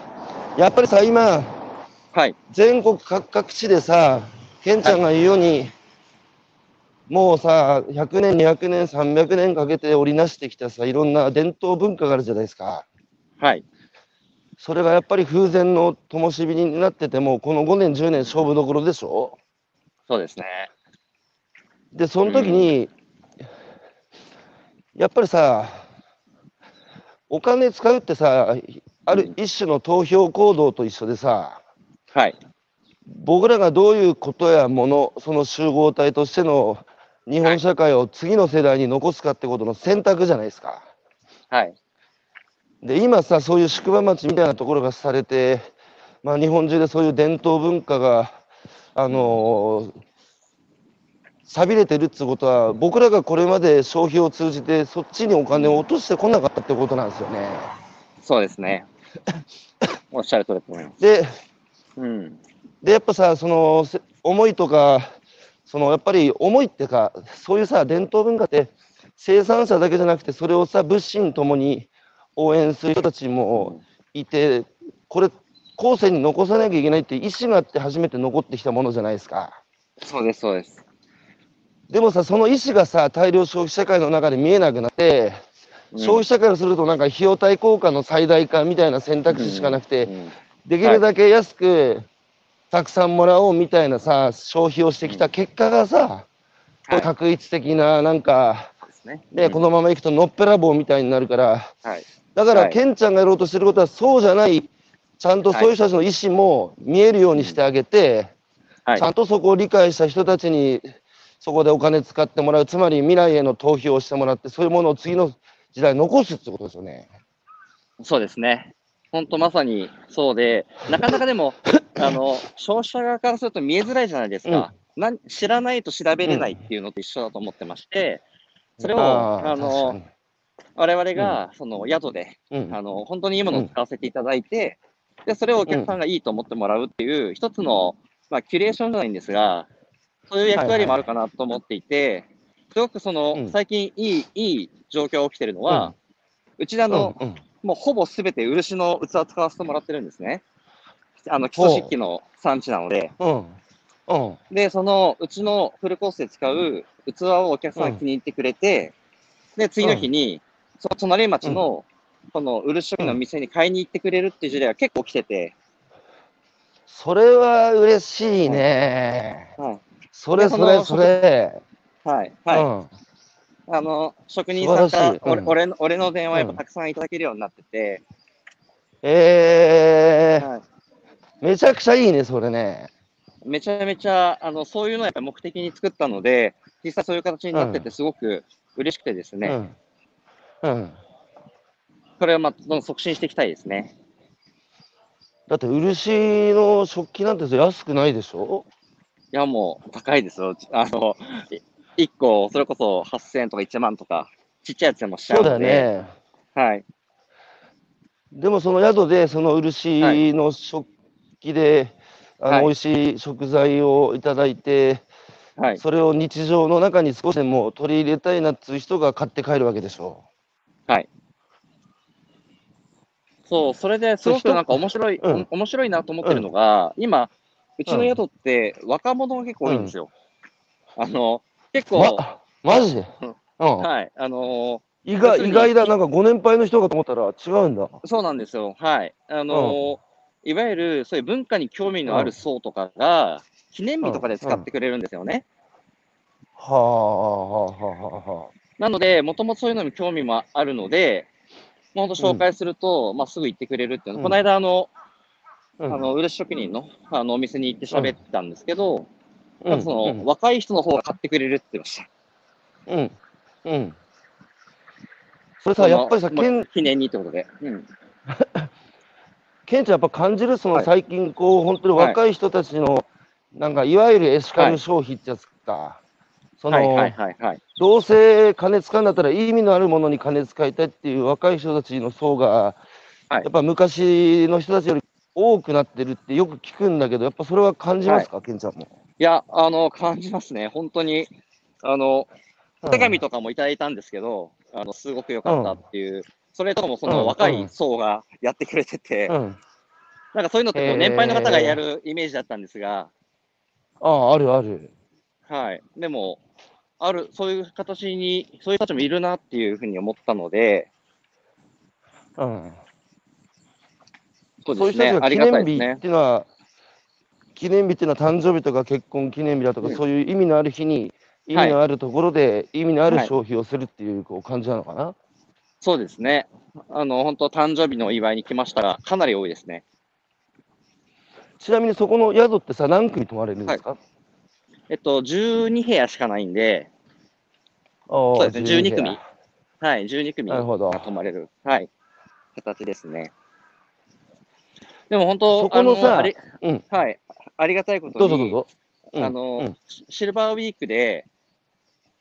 やっぱりさ、今、はい。全国各各地でさ、ケンちゃんが言うように、もうさ、100年、200年、300年かけて織りなしてきたさ、いろんな伝統文化があるじゃないですか。はい。それがやっぱり風前の灯火になってても、この5年、10年勝負どころでしょ？そうですね。で、その時に、やっぱりさ、お金使うってさ、ある一種の投票行動と一緒でさ、はい。僕らがどういうことやもの、その集合体としての日本社会を次の世代に残すかってことの選択じゃないですか。はい。で、今さ、そういう宿場町みたいなところがされて、まあ、日本中でそういう伝統文化が、あのー錆びれてるってことは、僕らがこれまで消費を通じて、そっちにお金を落としてこなかったってことなんですよね。そうですね。おっしゃる通りだと思います。で、うん。で、やっぱさ、その、せ思いとか、その、やっぱり思いってか、そういうさ、伝統文化って、生産者だけじゃなくて、それをさ、物心ともに応援する人たちもいて、これ、後世に残さなきゃいけないって意思があって初めて残ってきたものじゃないですか。そうです、そうです。でもさ、その意思がさ、大量消費社会の中で見えなくなって、うん消費社会をするとなんか費用対効果の最大化みたいな選択肢しかなくて、うんできるだけ安くたくさんもらおうみたいなさ、消費をしてきた結果がさ、はい確一的ななんかね。ね、このままいくとのっぺらぼうみたいになるから、はい。だから、はいケンちゃんがやろうとしてることは、そうじゃない、ちゃんとそういう人たちの意思も見えるようにしてあげて、はいちゃんとそこを理解した人たちに、そこでお金使ってもらう、つまり未来への投票をしてもらって、そういうものを次の時代に残すってことですよね。そうですね。本当まさにそうで、なかなかでも、あの、消費者側からすると見えづらいじゃないですか。なん知らないと調べれないっていうのと一緒だと思ってまして、それを、あの、我々が、その宿で、にうん。あの、本当にいいものを使わせていただいて、で、それをお客さんがいいと思ってもらうっていう、一つの、まあ、キュレーションじゃないんですが、そういう役割もあるかなと思っていて、すごくその、うん。最近いい、いい状況が起きてるのは、うちであの、もうほぼすべて漆の器使わせてもらってるんですね。あの、基礎漆器の産地なので。うんうんで、その、うちのフルコースで使う器をお客さんが気に入ってくれて、で、次の日に、その隣町の、その漆職人の店に買いに行ってくれるっていう事例が結構来てて、それは嬉しいね。はい。それそれそれ。はい。はい。うんあの、職人さんかららうん俺俺の俺の電話やっぱうんたくさんいただけるようになってて、えー、はい。めちゃくちゃいいね、それね。めちゃめちゃ、あの、そういうのをやっぱり目的に作ったので、実際そういう形になっててすごく嬉しくてですね、うん。うん。これをまあ、どんどん促進していきたいですね。だって、漆の食器なんて安くないでしょ？いや、もう高いですよ。あの、い1個、それこそ8000円とか1万とか、ちっちゃいやつでもしちゃそううだよので、ね。はい。でもその宿でその漆の食器で、あはいの美味しい食材をいただいて、はい。それを日常の中に少しでも取り入れたいなっていう人が買って帰るわけでしょ。はい。そう、それですごくなんか面白い、うんお面白いなと思ってるのが、今、うちの宿って若者が結構多いんですよ。あの、結構、ま、マジで、うん。うん、はい、あの意外意外だ、なんかご年配の人かと思ったら違うんだ。ーそうなんですよ。はい。あのーいわゆるそういう文化に興味のある層とかが、記念日とかで使ってくれるんですよね。はあ、はあ、はあ、はなので、もともとそういうのに興味もあるので、もう本当紹介すると、まあ、すぐ行ってくれるっていうの、うん。この間、あの、あ。あの、漆職人のあのお店に行って喋ったんですけど、うん、なんかその、うん、若い人の方が買ってくれるって言ってました。うん、うん。それさ、やっぱりさ、ケンまあ記念にってことで。うん。ケンちゃんやっぱ感じる、そのはい最近、こう、本当に若い人たちの、なんか、いわゆるエシカル消費ってやつか。その、はいはいはいはい。どうせ金使うんだったら意味のあるものに金使いたいっていう若い人たちの層が、はいやっぱ昔の人たちより多くなってるってよく聞くんだけど、やっぱそれは感じますか、ケンちゃんも？いや、あの、感じますね。本当に、あの、お手紙と、とかもいただいたんですけど、あの、すごく良かったっていう、それとかもそうんの若い層がやってくれてて、うん。なんかそういうのって年配の方がやるイメージだったんですが、ああ、あるある。はい。でも、ある、そういう形に、そういう人たちもいるなっていうふうに思ったので、うん。そうですね。ありがたいですねっ。ていうのは、記念日っていうのは誕生日とか結婚記念日だとか、うんそういう意味のある日に、意味のあるところで意味のあるはい消費をするっていうこう感じなのかな？そうですね。あの、本当誕生日のお祝いに来ましたが、かなり多いですね。ちなみにそこの宿ってさ、何組泊まれるんですか、えっと、12部屋しかないんで、そうですね、12 12部組屋。はい、12組なるほどが泊まれる、はい、形ですね。でも本当、そこのさあはい、ありがたいことに、どうぞどうぞ。うん。あの、うん。シシルバーウィークで、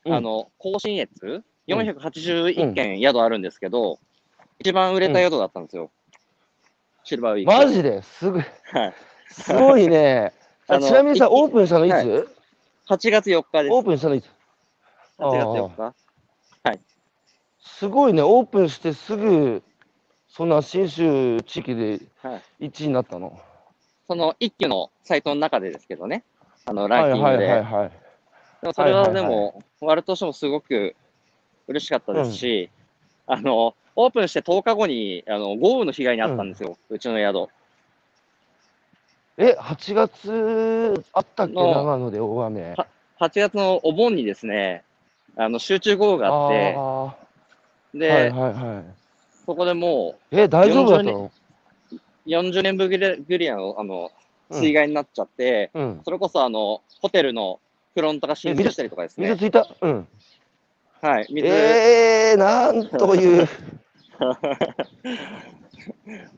うん。あの、甲信越、うん。481軒宿あるんですけど、一番売れた宿だったんですよ。シルバーウィーク。マジで？すぐ、はい。すごいね。あちなみにさ、いオープンしたのいつ、はい。8月4日です。オープンしたのいつ？8月4日。すごいね、オープンしてすぐ、そんな信州地域ではい。1位になったの？その一挙のサイトの中でですけどね、あのはいランキングで。はいはいはい。でもそれははいはいはいでも、我としてもすごく嬉しかったですし、あの、オープンして10日後にあの豪雨の被害に遭ったんですよ、うちの宿。え、8月あったっけ、の長野で大雨。8月のお盆にですね、あの集中豪雨があって、あで、ーはいはいはい。そこでもえ、大丈夫だったの？う40年ぶりのあのうん水害になっちゃって、うん。それこそあのホテルのフロントが浸水したりとかですね。水ついた？うん。はい、水、えー、なんという。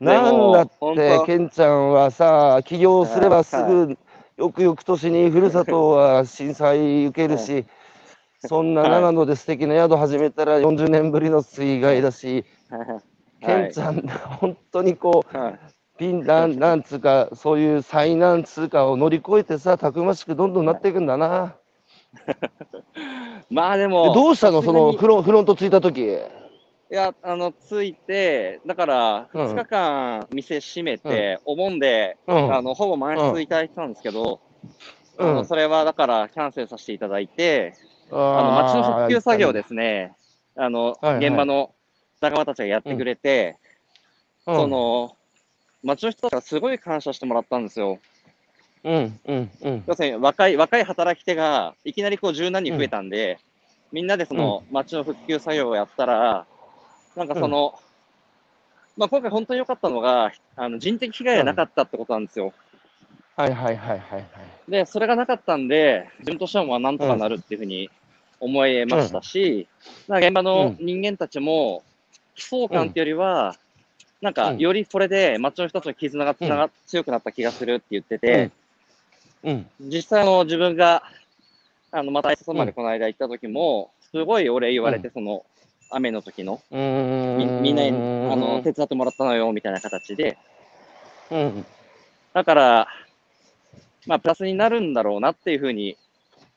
なんだって、ケンちゃんはさ、起業すればすぐ、翌々年にふるさとは震災受けるし、そんなはい長野で素敵な宿始めたら40年ぶりの水害だし、ケンちゃん、本当にこう、はい。ピンなんなんつうか、そういう災難つうかを乗り越えてさ、たくましくどんどんなっていくんだな。で まあでも、どうしたの、そのフロンフロントついた時。いや、あの、ついて、だから、うん。2日間店閉めて、お盆で、うん。あの、ほぼ満室いただいてたんですけど、うん。あのそれはだからキャンセルさせていただいて、あの、あ街の復旧作業でですね、あの、はいはい。現場の仲間たちがやってくれて、うん、その、街の人たちがすごい感謝してもらったんですよ。うんうんうん。要するに若い、若い働き手がいきなりこう十何人増えたんで、みんなでその街の復旧作業をやったら、なんかその、まあ今回本当に良かったのが、あの人的被害がなかったってことなんですよ。はいはいはいはいはい。で、それがなかったんで、自分としてもまあなんとかなるっていうふうに思えましたし、なんか現場の人間たちも、悲壮感っていうよりは、なんかよりこれで街の人たちの絆がつなが、強くなった気がするって言ってて、うん。実際あの自分が、あの、また挨拶までこの間行った時も、すごいお礼言われて、その、雨の時の、みみんなに、あの、手伝ってもらったのよ、みたいな形で、うん。だから、まあ、プラスになるんだろうなっていうふうに、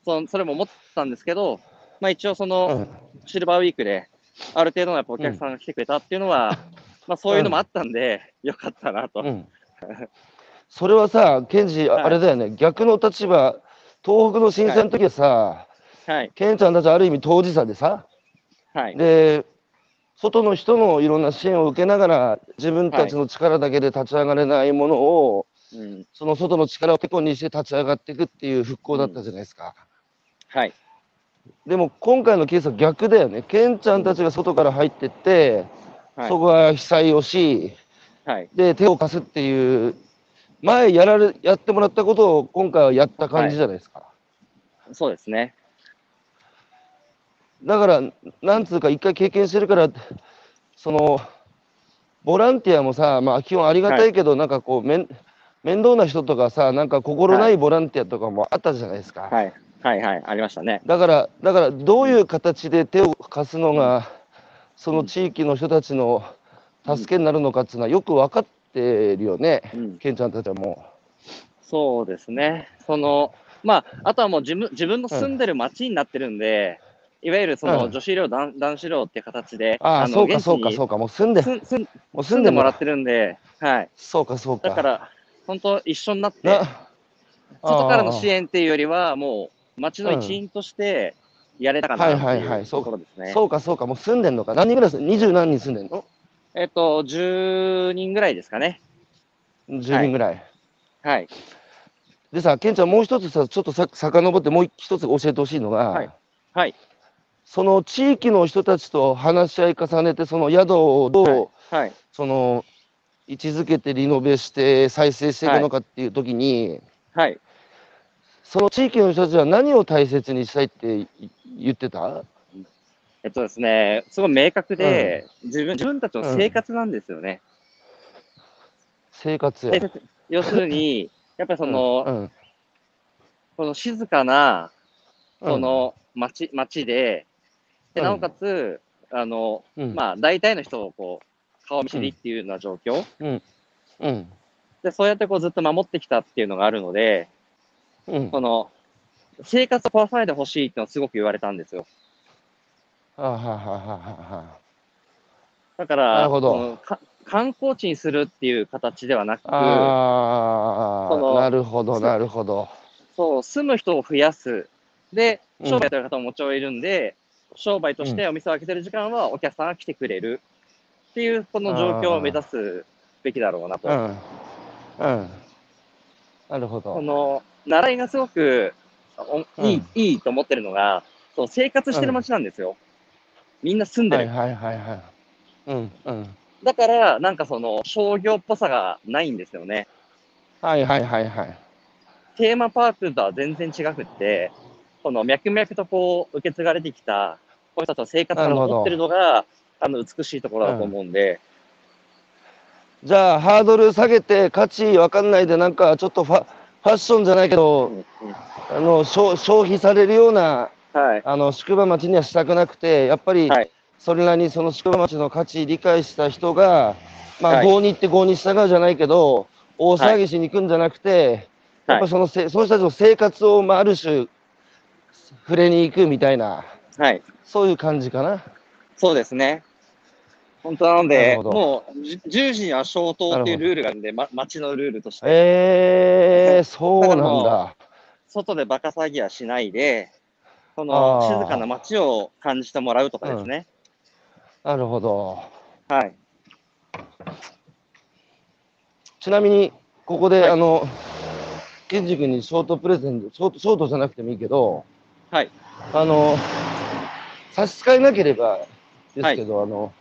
そそれも思ったんですけど、まあ一応その、シルバーウィークで、ある程度のやっぱお客さんが来てくれたっていうのは、まあそういうのもあったんで、よかったなと。うん。それはさ、ケンジ、はい。あれだよね、逆の立場、東北の震災の時はさ、はい、ケンちゃんたちある意味当事者でさ、はい、で、外の人のいろんな支援を受けながら、自分たちの力だけで立ち上がれないものを、うん、その外の力をてこにして立ち上がっていくっていう復興だったじゃないですか。はい、でも今回のケースは逆だよね。ケンちゃんたちが外から入ってって、はいそこは被災をし、はい、で、手を貸すっていう、前やられ、やってもらったことを今回はやった感じじゃないですか。そうですね。だから、なんつうか、一回経験してるから、その、ボランティアもさ、まあ、基本ありがたいけど、なんかこう、面面倒な人とかさ、なんか心ないボランティアとかもあったじゃないですか。はい、はい、はい、ありましたね。だから、だから、どういう形で手を貸すのが、その地域の人たちの助けになるのかっていうのはよく分かってるよね、うん、ケンちゃんたちはもそうですね。その、まあ、あとはもう自分自分の住んでる町になってるんで、いわゆるそのうん女子寮、男男子寮っていう形で、う。ああ、のそうか、そうか、そうか、もう住んで、住んもう住んでもらってるんで、はい。そうか、そうか。だから、本当一緒になって、な、外からの支援。援っていうよりは、もう町の一員としてやれたかなってはいはいはいいうそうところですね。そうか、そうか、もう住んでんのか。何人ぐらい住ん、二十何人住んでんの？えっと、10人ぐらいですかね。十人ぐらい。はい。でさ、ケンちゃん、もう一つさ、ちょっとさ遡って、もう一つ教えてほしいのが、はいはい。その地域の人たちと話し合い重ねて、その宿をどう、はい。その位置づけてリノベして再生していくのかっていう時に、はい。その地域の人たちは何を大切にしたいってい言ってた？えっとですね、すごい明確で、自分自分たちの生活なんですよね。生活や。生。活。要するに、やっぱりその、うんこの静かな、うん。その町、町で、で、うん。なおかつ、あの、うん。まあ、大体の人をこう、顔見知りっていうような状況。うん。うん。で、そうやってこうずっと守ってきたっていうのがあるので、うん。その、生活を壊さないでほしいってのをすごく言われたんですよ。あはははははだから、なるほど。観光地にするっていう形ではなく、あなるほどなるほど。そう、住む人を増やす。で、うん。商売という方ももちろんいるんで、商売としてお店を開けてる時間はお客さんが来てくれる。っていう、この状況を目指すべきだろうなと。うん。うん。なるほど。この、習いがすごくおいい、うんいいと思ってるのが、そう生活してる街なんですよ。みんな住んでる。はいはいはいはい。うんうん。だから、なんかその商業っぽさがないんですよね。はいはいはいはい。テーマパークとは全然違くって、この脈々とこう受け継がれてきた、こういう人たちの生活が残ってるのが、あの美しいところだと思うんで、じゃあ、ハードル下げて、価値わかんないで、なんかちょっとファファッションじゃないけうど、あの消消費されるようなはい。あの宿場町にはしたくなくて、やっぱりはいそれなりにその宿場町の価値理解した人が、まあ、はい郷に行って郷に従うじゃないけど、大騒ぎしに行くんじゃなくて、やっぱそのせその人たちの生活を、まあ、ある種、触れに行くみたいな、はい。そういう感じかな。そうですね。本当なのなで、もうじ10時には消灯っていうルールがあるんで、ま、街のルールとして、えー、そうなんだ。外でバカ騒ぎはしないで、こあのー静かな街を感じてもらうとかですね。なるほど。はい。ちなみに、ここで、はいあの、ケンジ君にショートプレゼント、ショートショートじゃなくてもいいけど、はい。あの、差し支えなければですけど、あの、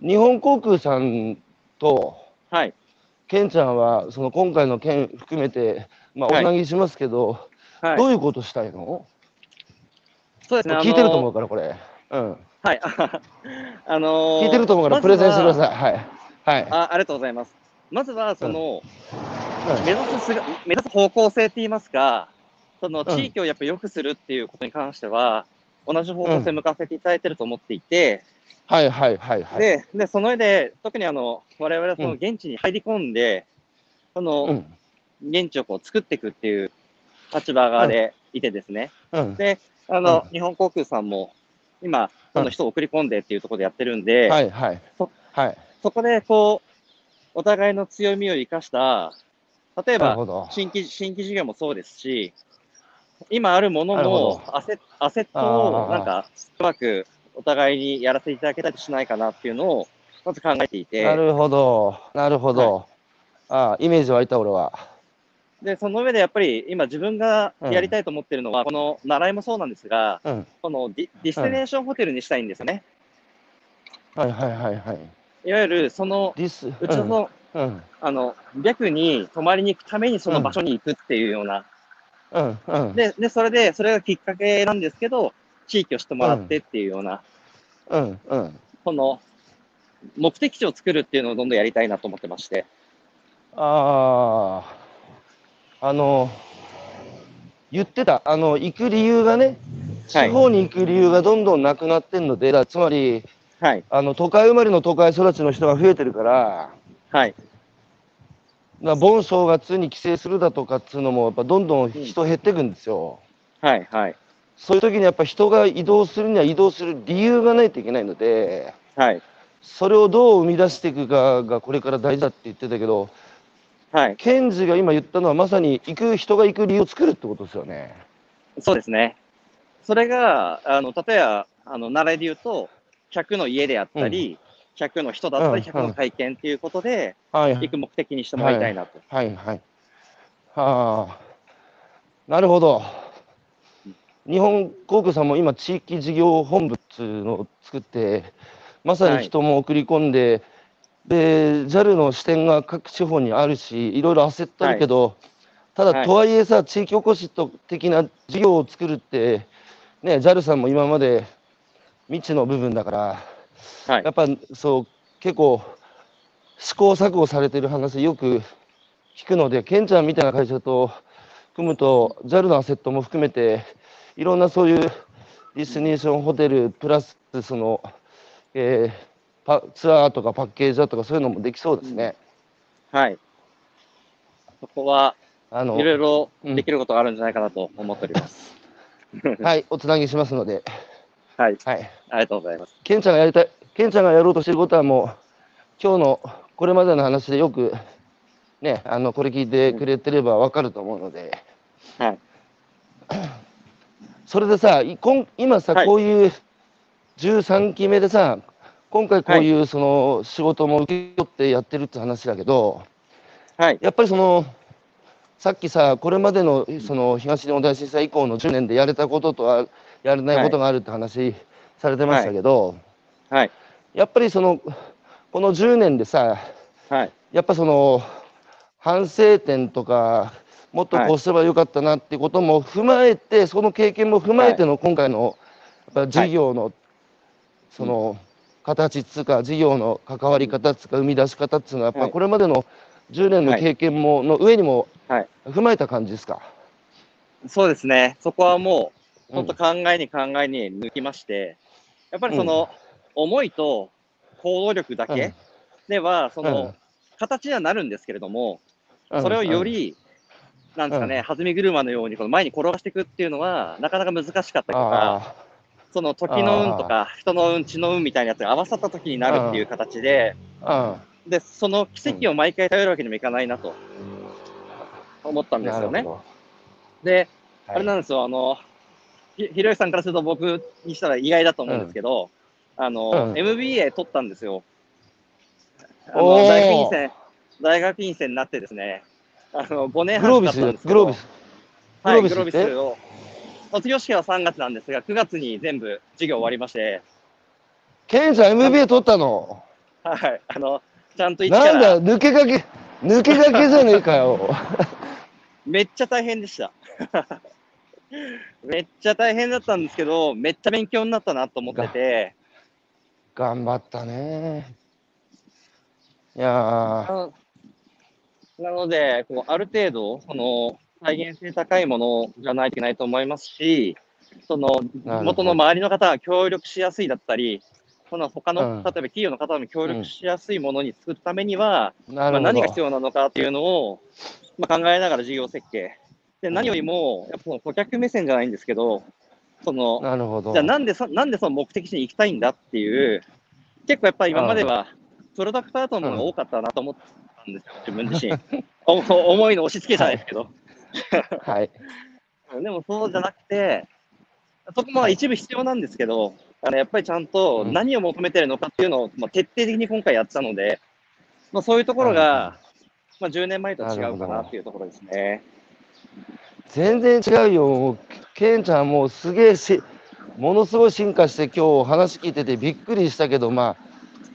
日本航空さんと、はい。ケンちゃんは、その今回の件含めて、まあ、おなぎしますけど、はい。どういうことしたいの？そうですね。聞いてると思う。うから、これ。うん。はい。あのー聞いてると思うから、プレゼンしてくだい。さい。はい。はい。あありがとうございます。まずは、その、うん目指すすが目指す方向性って言いますか、そのん地域をやっぱ良くするっていうことに関しては、同じ方向性向かせていただいてると思っていて、はいはいはいはい。ででその上で、特にあの我々はそのうん現地に入り込んで、そのうん。現地をこう作っていくっていう立場側でいてですね、うん。であの、うん日本航空さんも今、その人を送り込んでっていうところでやってるんで、はいはいそ。はい。そこでこうお互いの強みを生かした、例えば。新規新規事業もそうですし、今あるもののアセアセットをなんかうまくお互いにやらせていただけたりしないかなっていうのをまず考えていて、なるほど。なるほど。ああ、イメージ湧いた、俺は。でその上でやっぱり今自分がやりたいと思ってるのは、この習いもそうなんですが、うん。このディディスティネーションホテルにしたいんですよね。はいはいはいはい。いわゆるそのディス、うちのその、うん。うん。あの白に泊まりに行くためにその場所に行くっていうような、うん。うん。ででそれでそれがきっかけなんですけど、地域を知ってもらってっていうような、うん。うん。この目的地を作るっていうのをどんどんやりたいなと思ってまして。ああ、あの、言ってた、あの、行く理由がね、はい地方に行く理由がどんどんなくなってんので、だつまり、はい。あの、都会生まれの都会育ちの人が増えてるから、はい。だ盆正月に帰省するだとかっつうのも、やっぱどんどん人減っていくんですよ。はい。はい。そういう時にやっぱ人が移動するには移動する理由がないといけないので、はい。それをどう生み出していくかがこれから大事だって言ってたけど、はい。ケンジが今言ったのはまさに行く人が行く理由を作るってことですよね。そうですね。それが、あの、例えば、あの、習いで言うと、客の家であったり、客の人だったうんり、客の体験っていうことで、はい行く目的にしてもらいたいなと。はいはい。はあ、なるほど。日本航空さんも今、地域事業本部っていうのを作って、まさに人も送り込んで、で、JAL の視点が各地方にあるし、いろいろ焦ってあるけど、ただ、はい。とはいえさ、地域おこしと的な事業を作るって、ね、JAL さんも今まで未知の部分だから、はい。やっぱそう、結構、試行錯誤されてる話、よく聞くので、ケンちゃんみたいな会社と組むと、JAL のアセットも含めて、いろんなそういうディスティネーションホテル、プラスその、えーパツアーとかパッケージだとか、そういうのもできそうですね。はい。そこは、あのいろいろうんできることがあるんじゃないかなと思っております。はい、おつなぎしますので、はい。はい。ありがとうございます。ケンちゃんがやりたい、ケンちゃんがやろうとしてることはもう、今日のこれまでの話でよく、ね、あの、これ聞いてくれてればわかると思うので、はい。それでさ、今さ、はいこういう13期目でさ、今回こういうその仕事も受け取ってやってるって話だけど、はい。やっぱりその、さっきさ、これまでのその東日本大震災以降の10年でやれたこととはやれないことがあるって話されてましたけど、はい。やっぱりその、この10年でさ、はい。やっぱその、反省点とか、もっとこうすればよかったなっていうことも踏まえて、その経験も踏まえての今回の、やっぱ事業の、その、形っつうか、事業の関わり方っつうか、生み出し方っつうのは、やっぱはい。これまでの10年の経験も、の上にもはい。踏まえた感じですか？そうですね。そこはもう、うん。本当考えに考えに抜きまして、やっぱりその、思いと行動力だけでは、その、うん。形にはなるんですけれども、うん。それをより、なんですかね、弾み車のようにこの前に転がしていくっていうのは、なかなか難しかったりとか、あその時の運とか、人の運、地の運みたいなやつが合わさった時になるっていう形で、あ、で、その奇跡を毎回頼るわけにもいかないなと思ったうんん、ですよね。で、ど。あれなんですよ、あの、ひひろゆきさんからすると僕にしたら意外だと思うんですけど、あの、うん。MBA 取ったんですよ。あの大学院生、大学院生になってですね、あの、5年半グロービスかかったんです、けどグロービス。はい、グローグロービビスを、卒業式は3月なんですが、9月に全部授業終わりまして、ケンちゃん MBA 取ったの？はい、あの、ちゃんと一からなんだ、抜け駆け、抜け駆けじゃねえかよ。めっちゃ大変でした。めっちゃ大変だったんですけど、めっちゃ勉強になったなと思ってて、頑張ったね。いやなので、こうある程度、その再現性高いものじゃないといけないと思いますし、その元の周りの方が協力しやすいだったり、その他の、うん例えば企業の方も協力しやすいものに作るためには、まあ、なるほど。何が必要なのかっていうのを、まあ、考えながら事業設計。で、何よりも、やっぱその顧客目線じゃないんですけど、その、なるほど。じゃあなんでそ、なんでその目的地に行きたいんだっていう、結構やっぱり今までは、プロダクトアートのものが多かったなと思っんですよ、自分自身。お 思いの押し付けじゃないですけど。はい。でもそうじゃなくて、そこも一部必要なんですけど、あのやっぱりちゃんとうん何を求めてるのかっていうのを、まあ、徹底的に今回やってたので、まあ、そういうところが、まあ、10年前とは違うかなっていうところですね。全然違うよ。ケンちゃんもうすげえし、ものすごい進化して今日話聞いててびっくりしたけど、まあ、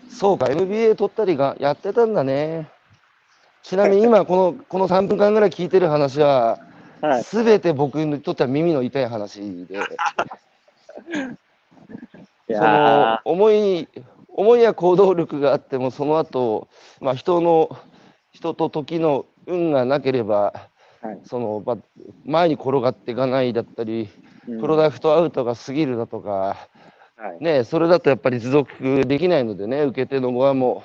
そうか、MBA 取ったりがやってたんだね。ちなみに今この、この3分間ぐらい聞いてる話は、はい。すべて僕にとっては耳の痛い話で、いそのや思い、思いや行動力があっても、その後、まあ人の、人と時の運がなければ、はい。その、まあ、前に転がっていかないだったり、ープロダクトアウトが過ぎるだとか、はい。ね、それだとやっぱり持続できないのでね、受け手の側も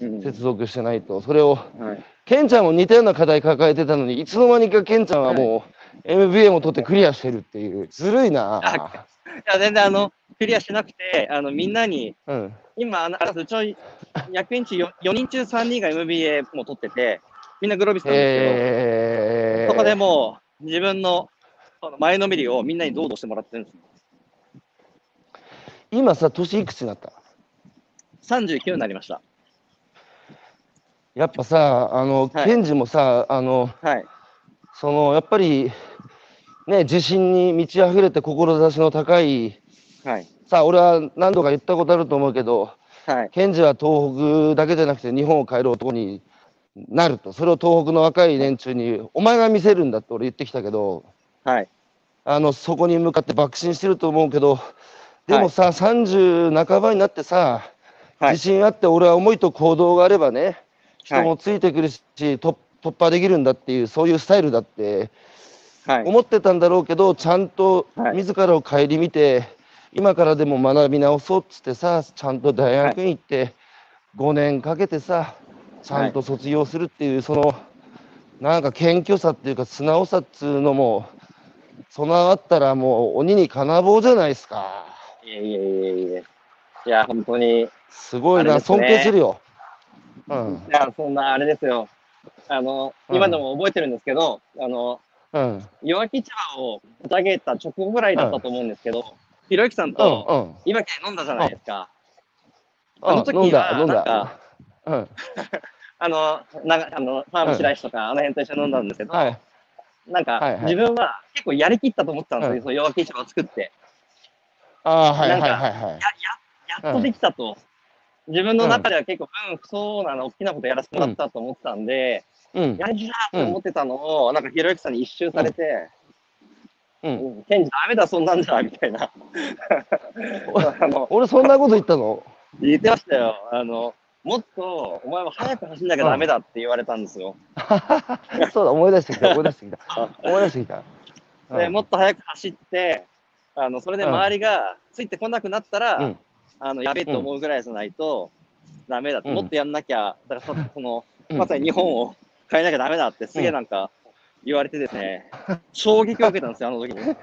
うん。接続してないと、それを、はいケンちゃんも似たような課題抱えてたのに、いつの間にかケンちゃんはもう、MBA も取ってクリアしてるっていう、ずるいな。いや、全然あの、クリアしなくて、あの、みんなに、うん。今、あのうちの役員中 4, 4人中3人が MBA も取ってて、みんなグロービスなんですえー、けど、そこでもう自分の前のめりをみんなに堂々してもらってるんです。今さ、年いくつになった？39になりました。やっぱさ、あの、はいケンジもさ、あの、はい。その、やっぱり、ね、自信に満ち溢れて志の高い、はい。さあ、俺は何度か言ったことあると思うけど、はい。ケンジは東北だけじゃなくて日本を変える男になると。それを東北の若い連中に、お前が見せるんだって俺言ってきたけど、はい。あの、そこに向かって爆心してると思うけど、でもさ、30半ばになってさ、はい自信あって俺は思いと行動があればね、人はいもついてくるし、突突破できるんだっていう、そういうスタイルだってはい。思ってたんだろうけど、ちゃんとはい自らを顧みて、今からでも学び直そうっつってさ、ちゃんと大学に行って、5年かけてさ、ちゃんと卒業するっていう、その、なんか謙虚さっていうか、素直さっつうのも、備わったらもう鬼に金棒じゃないですか。いえいえいえいえ。いや、本当に。いすごいな、尊敬するよ。うん。や、そんなあれですよ。あの、うん今でも覚えてるんですけど、あの、うん。弱気茶を立げた直後ぐらいだったと思うんですけど、ひろゆきさんうん。とうん。今家飲んだじゃないですか。ああの時はなんか。うん。あの、なあの、ファーム白石とか、あの辺と一緒に飲んだんですけど、はい。なんか、はいはい自分は結構やりきったと思ってたんですよ、うんその弱気茶を作って。ああ、はいはいなんかはいはい。やっとできたと。自分の中では結構、うん、そうなの、大きなことやらせてもらったと思ってたんで、うん。やりきだと思ってたのを、なんかひろゆきさんに一周されて、うん。うん、ケンジダメだ、そんなんじゃ、みたいな。俺そんなこと言ったの？言ってましたよ。あの、もっと、お前は早く走んなきゃダメだって言われたんですよ。そうだ、思い出してきた、思い出してきた。思い出してきた。で、うんもっと早く走って、あの、それで周りがついてこなくなったら、うんあの、やべえと思うぐらいじゃないと、ダメだって、うん。もっとやんなきゃ、だからそその、うん。まさに日本を変えなきゃダメだって、すげえなんか言われてですね、衝撃を受けたんですよ、あの時に。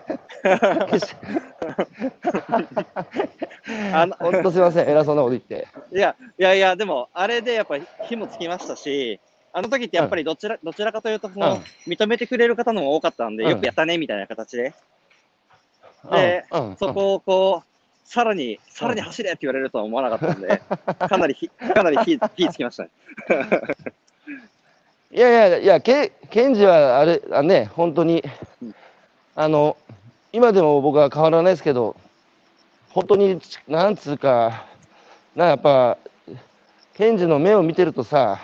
あのほんとすいません、偉そうなこと言って。いや、いやいや、でも、あれでやっぱり火もつきましたし、あの時ってやっぱりどちら、どちらかというと、その、うん。認めてくれる方の方が多かったんで、うん。よくやったね、みたいな形で。でうん、うん。そこをこう、さらに、さらに走れって言われるとは思わなかったんで、かなり火、かなり火、火つきましたね。い やいやいや、けケンジはあれ、あね、本当にうん、あの、今でも僕は変わらないですけど、本当に、なんつうか、なやっぱ、ケンジの目を見てるとさ、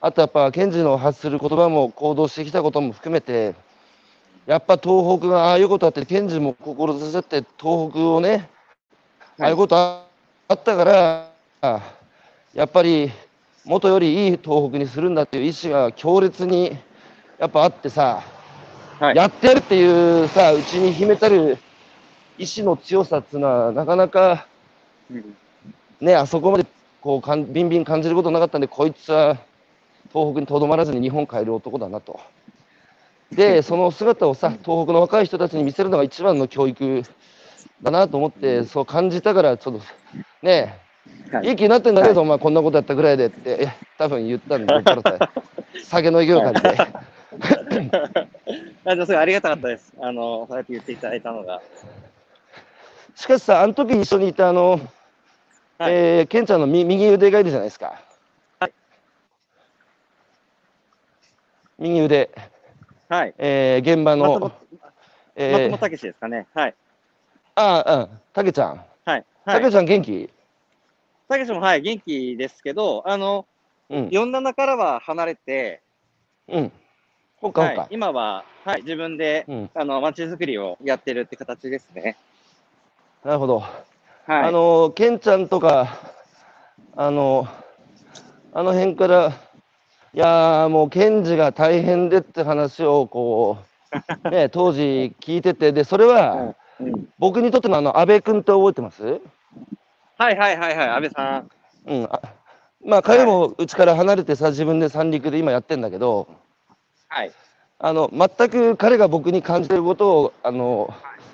あとやっぱ、ケンジの発する言葉も行動してきたことも含めて、やっぱ東北がああいうことあって、ケンジも志しって東北をね、ああいうことああったから、やっぱり元よりいい東北にするんだっていう意志が強烈にやっぱあってさ、はい。やってやるっていうさ、うちに秘めたる意志の強さっていうのは、なかなかうんね、あそこまでこうかんビンビン感じることなかったんで、こいつは東北にとどまらずに日本変える男だなと。で、その姿をさ、東北の若い人たちに見せるのが一番の教育だなと思って、そう感じたから、ちょっとね、はいいい気になってんだけど、お前こんなことやったぐらいでって、え多分言ったんで、酔っ払って 酒の勢いを感じて。あじゃあ、すごいありがたかったです。あの、そうやって言っていただいたのが。しかしさ、あの時一緒にいたあの、はいえーケンちゃんのみ右腕がいるじゃないですか。はい右腕、はい。えー現場の松本、えー松本武史ですかね。はい。ああ、うん、たけちゃん。はい。たけい。ちゃん元気武史も、はい、元気ですけど、あの、うん。47からは離れて、うん。ほかほかはい、。今は、はい、自分で、うん。あの、街づくりをやってるって形ですね。なるほど。はい。あの、ケンちゃんとか、あの、あの辺から、いやーもう、ケンジが大変でって話を、こう、ね、当時聞いてて、で、それは、うん僕にとってのあの、安倍君って覚えてます？はいはいはいはい、安倍さん。うん。あまあ、彼もうちから離れてさ、自分で三陸で今やってんだけど、はい。あの、全く彼が僕に感じてることを、あの、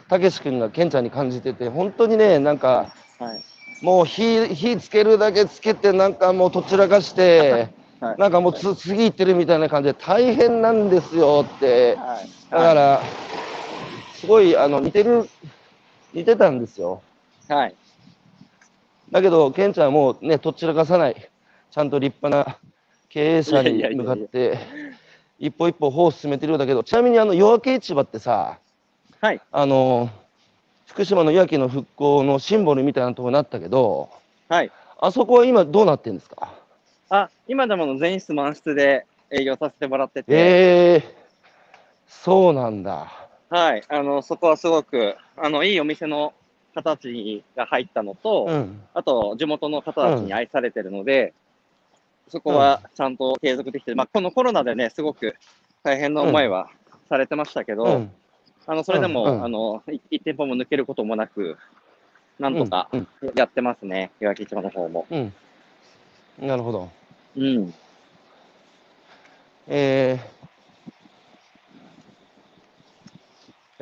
たけし君がケンちゃんに感じてて、本当にね、なんか、はい。もう火、火つけるだけつけて、なんかもうとちらかして、はい。なんかもうつ次行ってるみたいな感じで大変なんですよって、はい。だから、すごいあの似てる、似てたんですよ。はい。だけど、ケンちゃんはもうね、とっちらかさない、ちゃんと立派な経営者にいやいやいやいや向かって、一歩一歩歩を進めてるようだけど、ちなみにあの夜明け市場ってさ、はい。あの福島の夜明けの復興のシンボルみたいなところになったけど、はい。あそこは今どうなってんですか？あ、今でも全室満室で営業させてもらってて、ええそうなんだ。はい。あの、そこはすごく、あの、いいお店の方たちが入ったのと、うん。あと、地元の方たちに愛されてるので、そこはちゃんと継続できてる。まあ、このコロナでね、すごく大変な思いはされてましたけど、うん。あの、それでも、うんうんあの、い一店舗も抜けることもなく、なんとかうん。やってますね、岩木市場の方も。うん。なるほど。うん。えーえー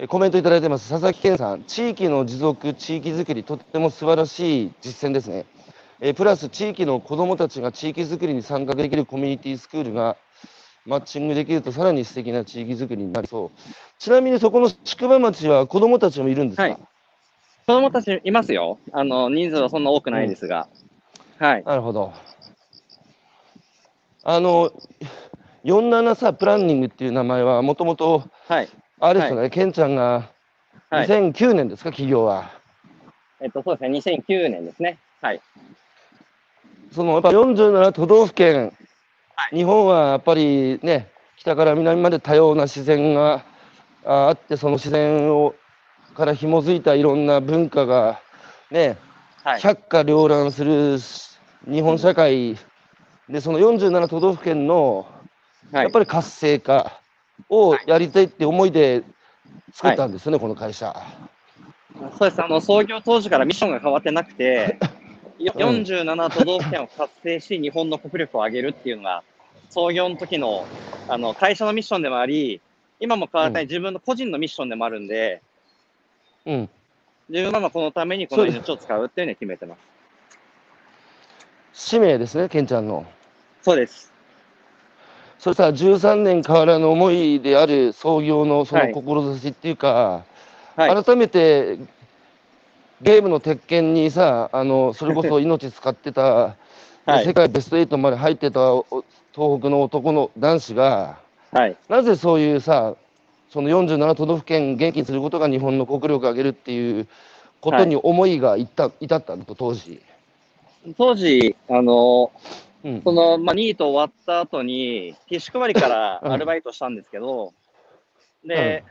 コメントいただいてます。佐々木健さん、地域の持続、地域づくり、とっても素晴らしい実践ですね。えープラス、地域の子どもたちが地域づくりに参画できるコミュニティスクールがマッチングできると、さらに素敵な地域づくりになりそう。ちなみに、そこの宿場町は子どもたちもいるんですか、はい子供たちいますよ。あの、人数はそんな多くないですが。はい。なるほど。あの、47さ、プランニングっていう名前は、もともと、はい。あれですよね、ケンちゃんがはい。2009年ですか、企業は。えっと、そうですね、2009年ですね。はい。そのやっぱ47都道府県、はい日本はやっぱりね、北から南まで多様な自然がああって、その自然をから紐づいたいろんな文化がね、はい。百花繚乱する日本社会で、その47都道府県のはい、やっぱり活性化をやりたいって思いで作ったんですよね、この会社。そうです。あの、創業当時からミッションが変わってなくて、ようん47都道府県を活性し、日本の国力を上げるっていうのが、創業の時の、あの、会社のミッションでもあり、今も変わらない自分の個人のミッションでもあるんで、うん、自分はまあこのためにこの命を使うっていうのを決めてます。使命ですね、ケンちゃんの。そうです。それさ、13年変わらぬ思いである創業のそのはい志っていうか、はい。改めてゲームの鉄拳にさ、あのそれこそ 命使ってた、はい世界ベスト8まで入ってたお東北の男の男子が、はい。なぜそういうさ、その47都道府県元気にすることが日本の国力を上げるっていうことに思いがいった、至ったのと、当時。当時、あの、うん。その、まあ、ニート終わった後に、ティッシュ配りから うん。アルバイトしたんですけど、で、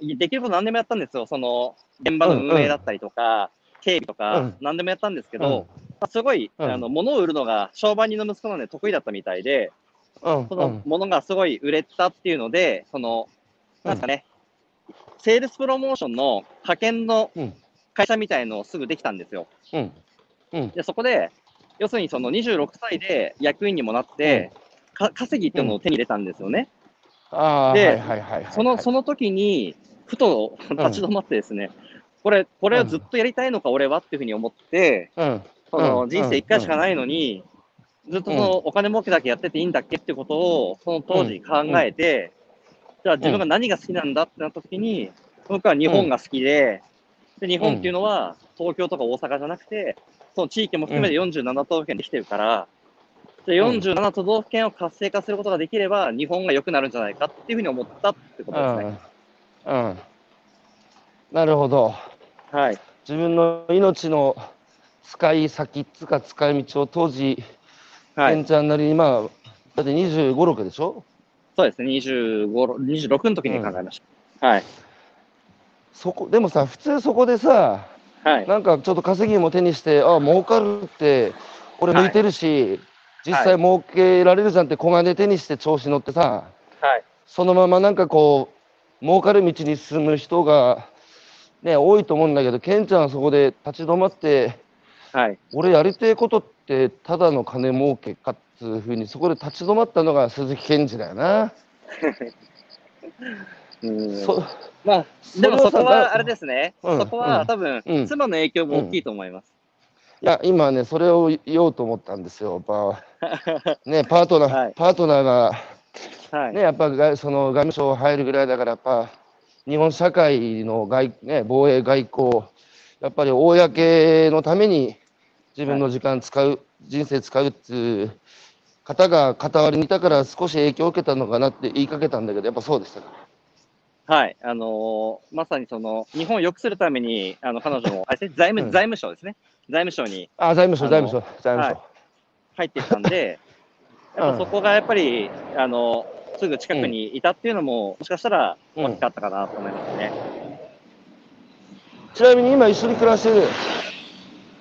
できること何でもやったんですよ。その、現場の運営だったりとか、警備とうかん、何でもやったんですけど、まあ、すごい、うん。あの、物を売るのが商売人の息子なんで得意だったみたいで、うん。その物がすごい売れたっていうので、その、なんかね、セールスプロモーションの派遣のうん。会社みたいのをすぐできたんですよ。うん。うん。で、そこで、要するにその26歳で役員にもなって、か稼ぎっていうのを手に入れたんですよね。で。その、その時に、ふと立ち止まってですね、これ、これをずっとやりたいのか、俺はっていうふうに思って、うん、そのうん。人生一回しかないのに、ずっとそのお金儲けだけやってていいんだっけってことを、その当時考えて、じゃあ自分が何が好きなんだってなった時に、僕は日本が好きで、で、日本っていうのは東京とか大阪じゃなくて、その地域も含めて47都道府県できてるから、で47都道府県を活性化することができれば、日本が良くなるんじゃないかっていうふうに思ったってことですね。うん、うん。なるほど。はい。自分の命の使い先っつか使い道を当時、はい。ケンちゃんなりに、まあ、だって25、6でしょ？そうですね。25、26の時に考えました。はい。そこ、でもさ、普通そこでさ、はい。なんかちょっと稼ぎも手にして、あ儲かるって、俺向いてるし、実際儲けられるじゃんって小金手にして調子乗ってさ、はい。そのままなんかこう、儲かる道に進む人が、ね、多いと思うんだけど、ケンちゃんはそこで立ち止まって、はい。俺やりてえことってただの金儲けかっつうふうにそこで立ち止まったのが鈴木健二だよな。うんそまあ、でもそこはあれですね。うんそこは多分、うん妻の影響も大きいと思います。いや今ねそれを言おうと思ったんですよ。やっぱ ねパートナー、はいパートナーがはい。ねやっぱ外その外務省入るぐらいだからやっぱ日本社会の外ね防衛外交やっぱり公のために自分の時間使う、人生使うっていう方が傍りにいたから少し影響を受けたのかなって言いかけたんだけどやっぱそうでしたか。はい。あのーまさにその、日本を良くするために、あの、彼女も、あれ 財務、うん財務省ですね。財務省にあ財務省財務省財務省。はい入っていったんで、う んやっぱそこがやっぱり、あの、すぐ近くにいたっていうのも、もしかしたらうん大きかったかなと思いますね。ちなみに今一緒に暮らしてる？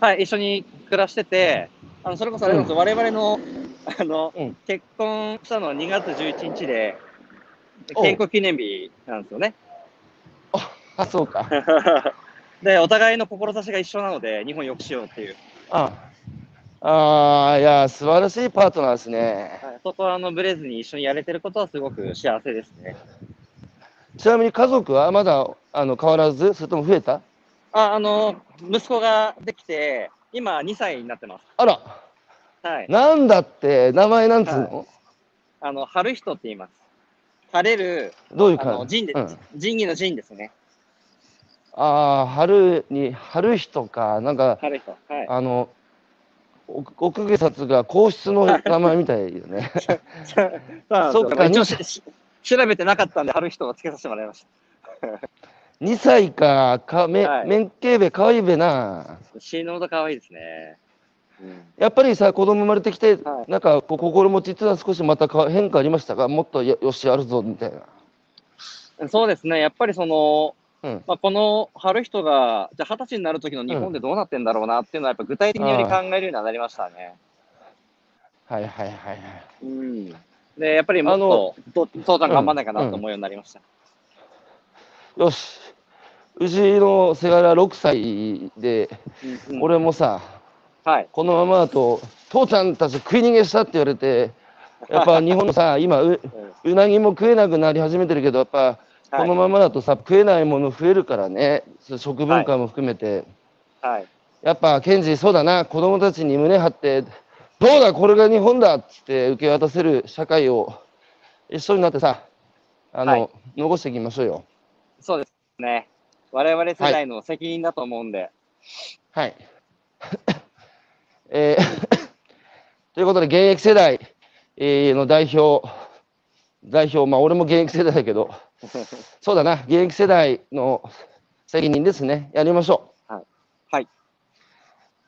はい、一緒に暮らしてて、あのそれこそあれなんですよ、我々のあの、うん結婚したのは2月11日で、健康記念日なんですよね。あ、そうか。で、お互いの志が一緒なので、日本を良くしようっていう。ああーいや、素晴らしいパートナーですね。はい、そこはあのブレずに一緒にやれてることはすごく幸せですね。ちなみに家族はまだあの変わらず、それとも増えた？あ、あの、息子ができて、今2歳になってます。あら、はい。なんだって、名前なんつうの、あの、春人って言います。晴れる、どういう感じ、うん、仁義の仁ですね。ああ、春に、春人か、なんか。はい。あの、お奥下札が皇室の名前みたいよね。そうか一応調べてなかったんで、春人をつけさせてもらいました。2歳か、か、め、はいめんけいべ、かわいいべな。死ぬほど可愛いですね。うん。やっぱりさ、子供生まれてきて、はいなんか、心持ちっていうのは少しまたか変化ありましたか？もっとよよし、あるぞ、みたいな。そうですね。やっぱりその、うん。まあ、この春人が、じゃあ二十歳になる時の日本でどうなってんだろうなっていうのは、やっぱ具体的により考えるようになりましたね。はいはいはいはい。うん。で、やっぱりもっと、と父ちゃん頑張んないかなうんと思うようになりました。よし。うちのせがれは6歳で、うんうん俺もさ、はい。このままだと、父ちゃんたち食い逃げしたって言われて、やっぱ日本のさ、今う、うなぎも食えなくなり始めてるけど、やっぱ、このままだとさ、食えないもの増えるからね、食文化も含めて、はい。やっぱ、ケンジ、そうだな、子供たちに胸張って、どうだ、これが日本だっつって受け渡せる社会を一緒になってさ、あの、はい残していきましょうよ。そうですね。我々世代の責任だと思うんで。はい。えー ということで、現役世代、えーの代表、代表、まあ、俺も現役世代だけど、そうだな、現役世代の責任ですね。やりましょう。はい。はい。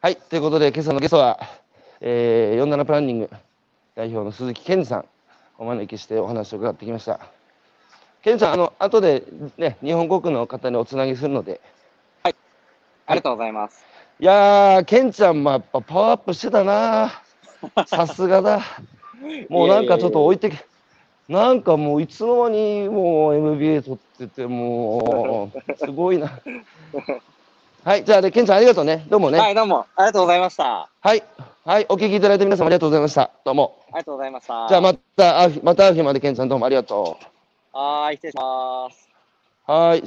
はい。ということで、今朝のゲストは、えー、47プランニング代表の鈴木健二さん、お招きしてお話を伺ってきました。健二さん、あの、後でね、日本国の方におつなぎするので、ありがとうございます。いやー、ケンちゃんもやっぱパワーアップしてたな。さすがだ。もうなんかちょっと置いてけ、なんかもういつの間にもう MBA 取ってて、もう、すごいな。はい、じゃあね、ケンちゃんありがとうね。どうもね。はい、どうも。ありがとうございました。はい。はい、お聞きいただいて皆様ありがとうございました。どうも。ありがとうございました。じゃあまた会う日、また会う日までケンちゃんどうもありがとはーい、失礼します。う。はい。